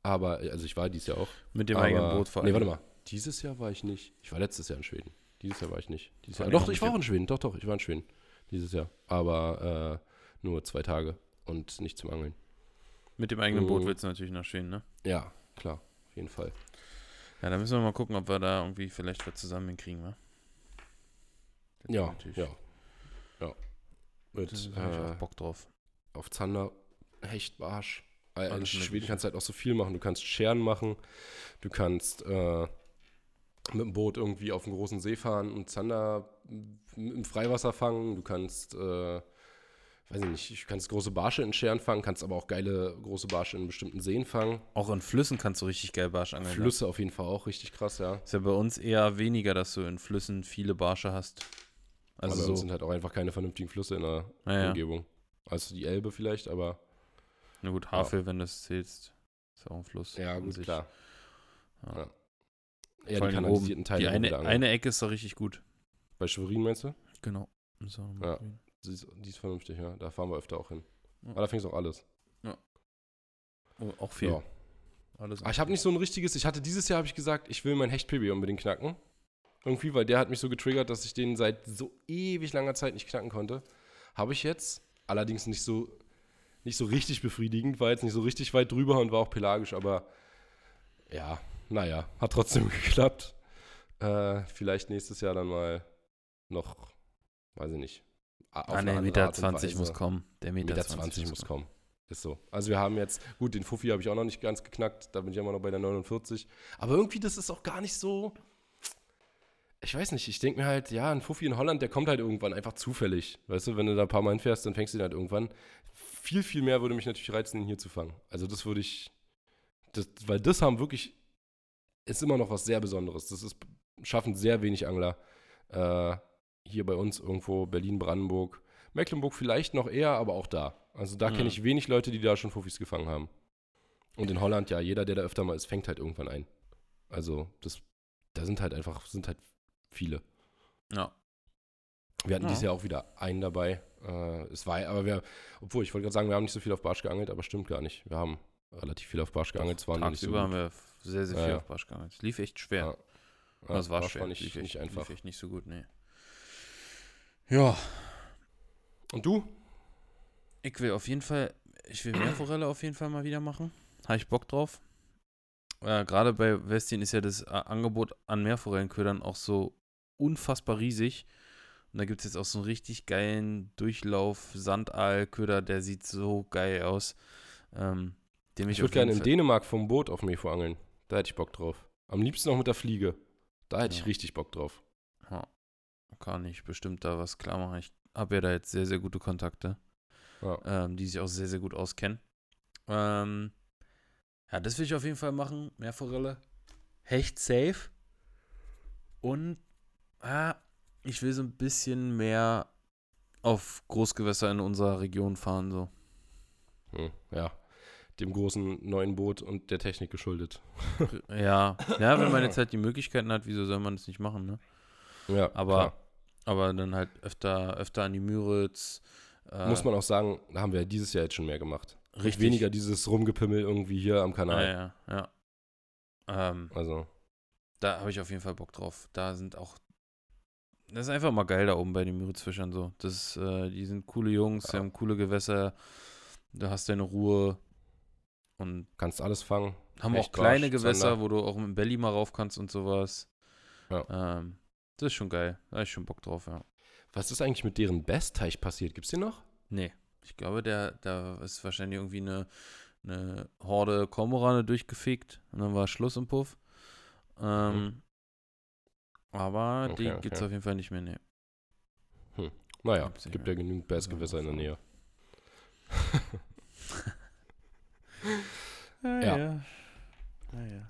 Aber, also ich war dieses Jahr auch. Mit dem Aber- eigenen Boot vor Nee, warte mal. Dieses Jahr war ich nicht. Ich war letztes Jahr in Schweden. Dieses Jahr war ich nicht. Dieses Jahr, doch, ich war auch in Schweden. Doch, doch, ich war in Schweden. Dieses Jahr. Aber äh, nur zwei Tage und nicht zum Angeln. Mit dem eigenen Boot Mhm. willst du natürlich nach Schweden, ne? Ja, klar. Auf jeden Fall. Ja, da müssen wir mal gucken, ob wir da irgendwie vielleicht was zusammen hinkriegen, wa? Das Ja, ja. Ja. Mit, Da hab ich äh, auch Bock drauf. auf Zander, Hecht, Barsch. Äh, In Alles Schweden Mögliche. kannst du halt auch so viel machen. Du kannst Scheren machen. Du kannst äh, mit dem Boot irgendwie auf einen großen See fahren und Zander im Freiwasser fangen. Du kannst, äh, weiß ich nicht, du kannst große Barsche in Scheren fangen, kannst aber auch geile große Barsche in bestimmten Seen fangen. Auch in Flüssen kannst du richtig geil Barsch angeln. ne? Flüsse auf jeden Fall auch richtig krass, ja. Ist ja bei uns eher weniger, dass du in Flüssen viele Barsche hast. Also aber bei uns sind halt auch einfach keine vernünftigen Flüsse in der Naja. Umgebung. Also die Elbe vielleicht, aber Na gut, Havel, wenn du es zählst. Ist ja auch ein Fluss. ja, gut, klar. Ja. Ja. Vor Ja, die kanalisierten oben. Teile. Die eine, eine Ecke ist da richtig gut. Bei Schwerin meinst du? Genau. So, Ja. Die ist, die ist vernünftig, ja. Da fahren wir öfter auch hin. Ja. Aber da fängst du auch alles. Oh, auch viel. Ja. Alles Aber ich habe nicht so ein richtiges, ich hatte dieses Jahr, habe ich gesagt, ich will mein Hecht-Pibi unbedingt knacken. Irgendwie, weil der hat mich so getriggert, dass ich den seit so ewig langer Zeit nicht knacken konnte. Habe ich jetzt. Allerdings nicht so, nicht so richtig befriedigend, war jetzt nicht so richtig weit drüber und war auch pelagisch, aber ja, naja, hat trotzdem geklappt. Äh, vielleicht nächstes Jahr dann mal noch, weiß ich nicht. auf Ah, ne, andere Meter Art und 20 Weise. muss kommen. Der Meter, Meter 20 muss kommen. Ist so. Also wir haben jetzt, gut, den Fuffi habe ich auch noch nicht ganz geknackt, da bin ich immer noch bei der 49. Aber irgendwie, das ist auch gar nicht so. Ich weiß nicht, ich denke mir halt, ja, ein Fuffi in Holland, der kommt halt irgendwann einfach zufällig. Weißt du, wenn du da ein paar Mal hinfährst, dann fängst du ihn halt irgendwann. Viel, viel mehr würde mich natürlich reizen, ihn hier zu fangen. Also das würde ich, das, weil das haben wirklich, ist immer noch was sehr Besonderes. Das ist, schaffen sehr wenig Angler. Äh, hier bei uns irgendwo, Berlin, Brandenburg, Mecklenburg vielleicht noch eher, aber auch da. Also da Mhm. kenne ich wenig Leute, die da schon Fuffis gefangen haben. Und in Holland, ja, jeder, der da öfter mal ist, fängt halt irgendwann ein. Also das, da sind halt einfach, sind halt viele. Ja. Wir hatten Ja. dieses Jahr auch wieder einen dabei. Äh, es war, aber wir, obwohl, ich wollte gerade sagen, wir haben nicht so viel auf Barsch geangelt, aber stimmt gar nicht. Wir haben relativ viel auf Barsch geangelt. War nur nicht so Tagsüber haben wir sehr, sehr Ja, viel ja. auf Barsch geangelt. Es lief echt schwer. Ja. Aber es war Barsch schwer. nicht, lief echt, nicht einfach. Lief echt nicht so gut, nee. Ja, Und du? ich will auf jeden Fall, ich will Meerforelle auf jeden Fall mal wieder machen. Habe ich Bock drauf. Äh, Gerade bei Westien ist ja das äh, Angebot an Meerforellenködern auch so unfassbar riesig. Und da gibt es jetzt auch so einen richtig geilen Durchlauf Sandaalköder, der sieht so geil aus. Ähm, den Ich auf würde gerne in Dänemark vom Boot auf Mefo angeln. Da hätte ich Bock drauf. Am liebsten auch mit der Fliege. Da hätte Ja. ich richtig Bock drauf. Ja, kann ich bestimmt da was klar machen. Ich habe ja da jetzt sehr, sehr gute Kontakte, Ja. ähm, die sich auch sehr, sehr gut auskennen. Ähm, ja, das will ich auf jeden Fall machen. Meerforelle. Hecht safe. Und ah, ich will so ein bisschen mehr auf Großgewässer in unserer Region fahren. So. Hm, ja. Dem großen neuen Boot und der Technik geschuldet. ja, ja, wenn man jetzt halt die Möglichkeiten hat, wieso soll man das nicht machen, ne? Ja, Aber- klar. Aber dann halt öfter, öfter an die Müritz, Äh, Muss man auch sagen, da haben wir ja dieses Jahr jetzt schon mehr gemacht. richtig. Weniger dieses Rumgepimmel irgendwie hier am Kanal. Ja, ja, ja. Ähm, Also, da habe ich auf jeden Fall Bock drauf. Da sind auch. Das ist einfach mal geil da oben bei den Müritzfischern so. Das, äh, die sind coole Jungs, die Ja. haben coole Gewässer. Du hast deine Ruhe. Und kannst alles fangen. haben auch kleine Barsch, Gewässer, Zander. wo du auch mit dem Belly mal rauf kannst und sowas. Ja. Ähm, das ist schon geil. Da ich schon Bock drauf, ja. Was ist eigentlich mit deren Bestteich passiert? Gibt's den noch? Nee. Ich glaube, der, da ist wahrscheinlich irgendwie eine, eine Horde Kormorane durchgefegt und dann war Schluss im Puff. Ähm, Aber Okay, die okay. gibt's auf jeden Fall nicht mehr, nee. Naja, Gibt's es gibt ja genügend Bassgewässer in der Nähe. Ja. ja. Naja.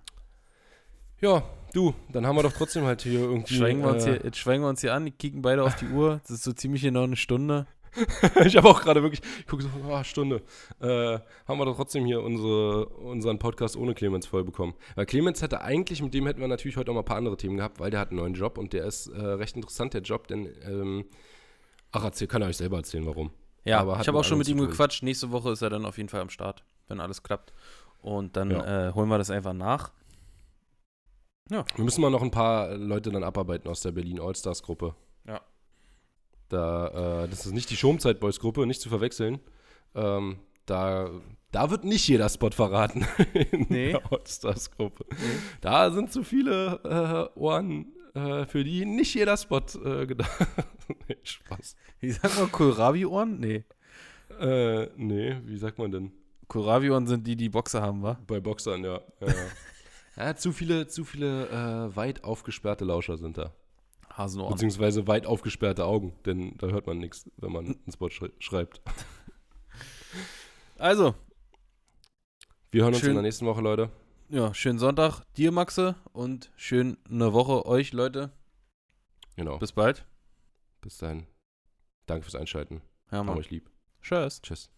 Ja, du, dann haben wir doch trotzdem halt hier irgendwie. Schwenken, wir uns äh, hier, jetzt schwenken wir uns hier an, kicken beide auf die Uhr. Das ist so ziemlich genau eine Stunde. ich habe auch gerade wirklich, ich gucke so, ah, Stunde. Äh, haben wir doch trotzdem hier unsere, unseren Podcast ohne Clemens voll bekommen. Weil Clemens hätte eigentlich, mit dem hätten wir natürlich heute auch mal ein paar andere Themen gehabt, weil der hat einen neuen Job und der ist äh, recht interessant, der Job, denn, ähm, ach, erzähl, kann er euch selber erzählen, warum. Ja, Aber hat ich habe auch schon mit ihm gequatscht. Nächste Woche ist er dann auf jeden Fall am Start, wenn alles klappt. Und dann Ja. äh, holen wir das einfach nach. Wir müssen mal noch ein paar Leute dann abarbeiten aus der Berlin Allstars Gruppe. Ja. Da, äh, das ist nicht die Schomzeit Boys Gruppe, nicht zu verwechseln. Ähm, da, da wird nicht jeder Spot verraten in Nee. der Allstars Gruppe. Da sind zu viele äh, Ohren, äh, für die nicht jeder Spot äh, gedacht. nee, Spaß. Wie sagt man Kohlrabi-Ohren? Nee. Äh, nee, wie sagt man denn? Kohlrabi-Ohren sind die, die Boxer haben, wa? Bei Boxern, ja. ja, ja. ja zu viele, zu viele äh, weit aufgesperrte Lauscher sind da. Hasenohren. Beziehungsweise weit aufgesperrte Augen, denn da hört man nichts, wenn man einen Spot schrei schreibt. Also, Wir hören uns Schön. in der nächsten Woche, Leute. ja, schönen Sonntag dir, Maxe, und schön eine Woche euch, Leute. Genau. Bis bald. Bis dahin. Danke fürs Einschalten. Ja, Mann. euch lieb. Tschüss. Tschüss.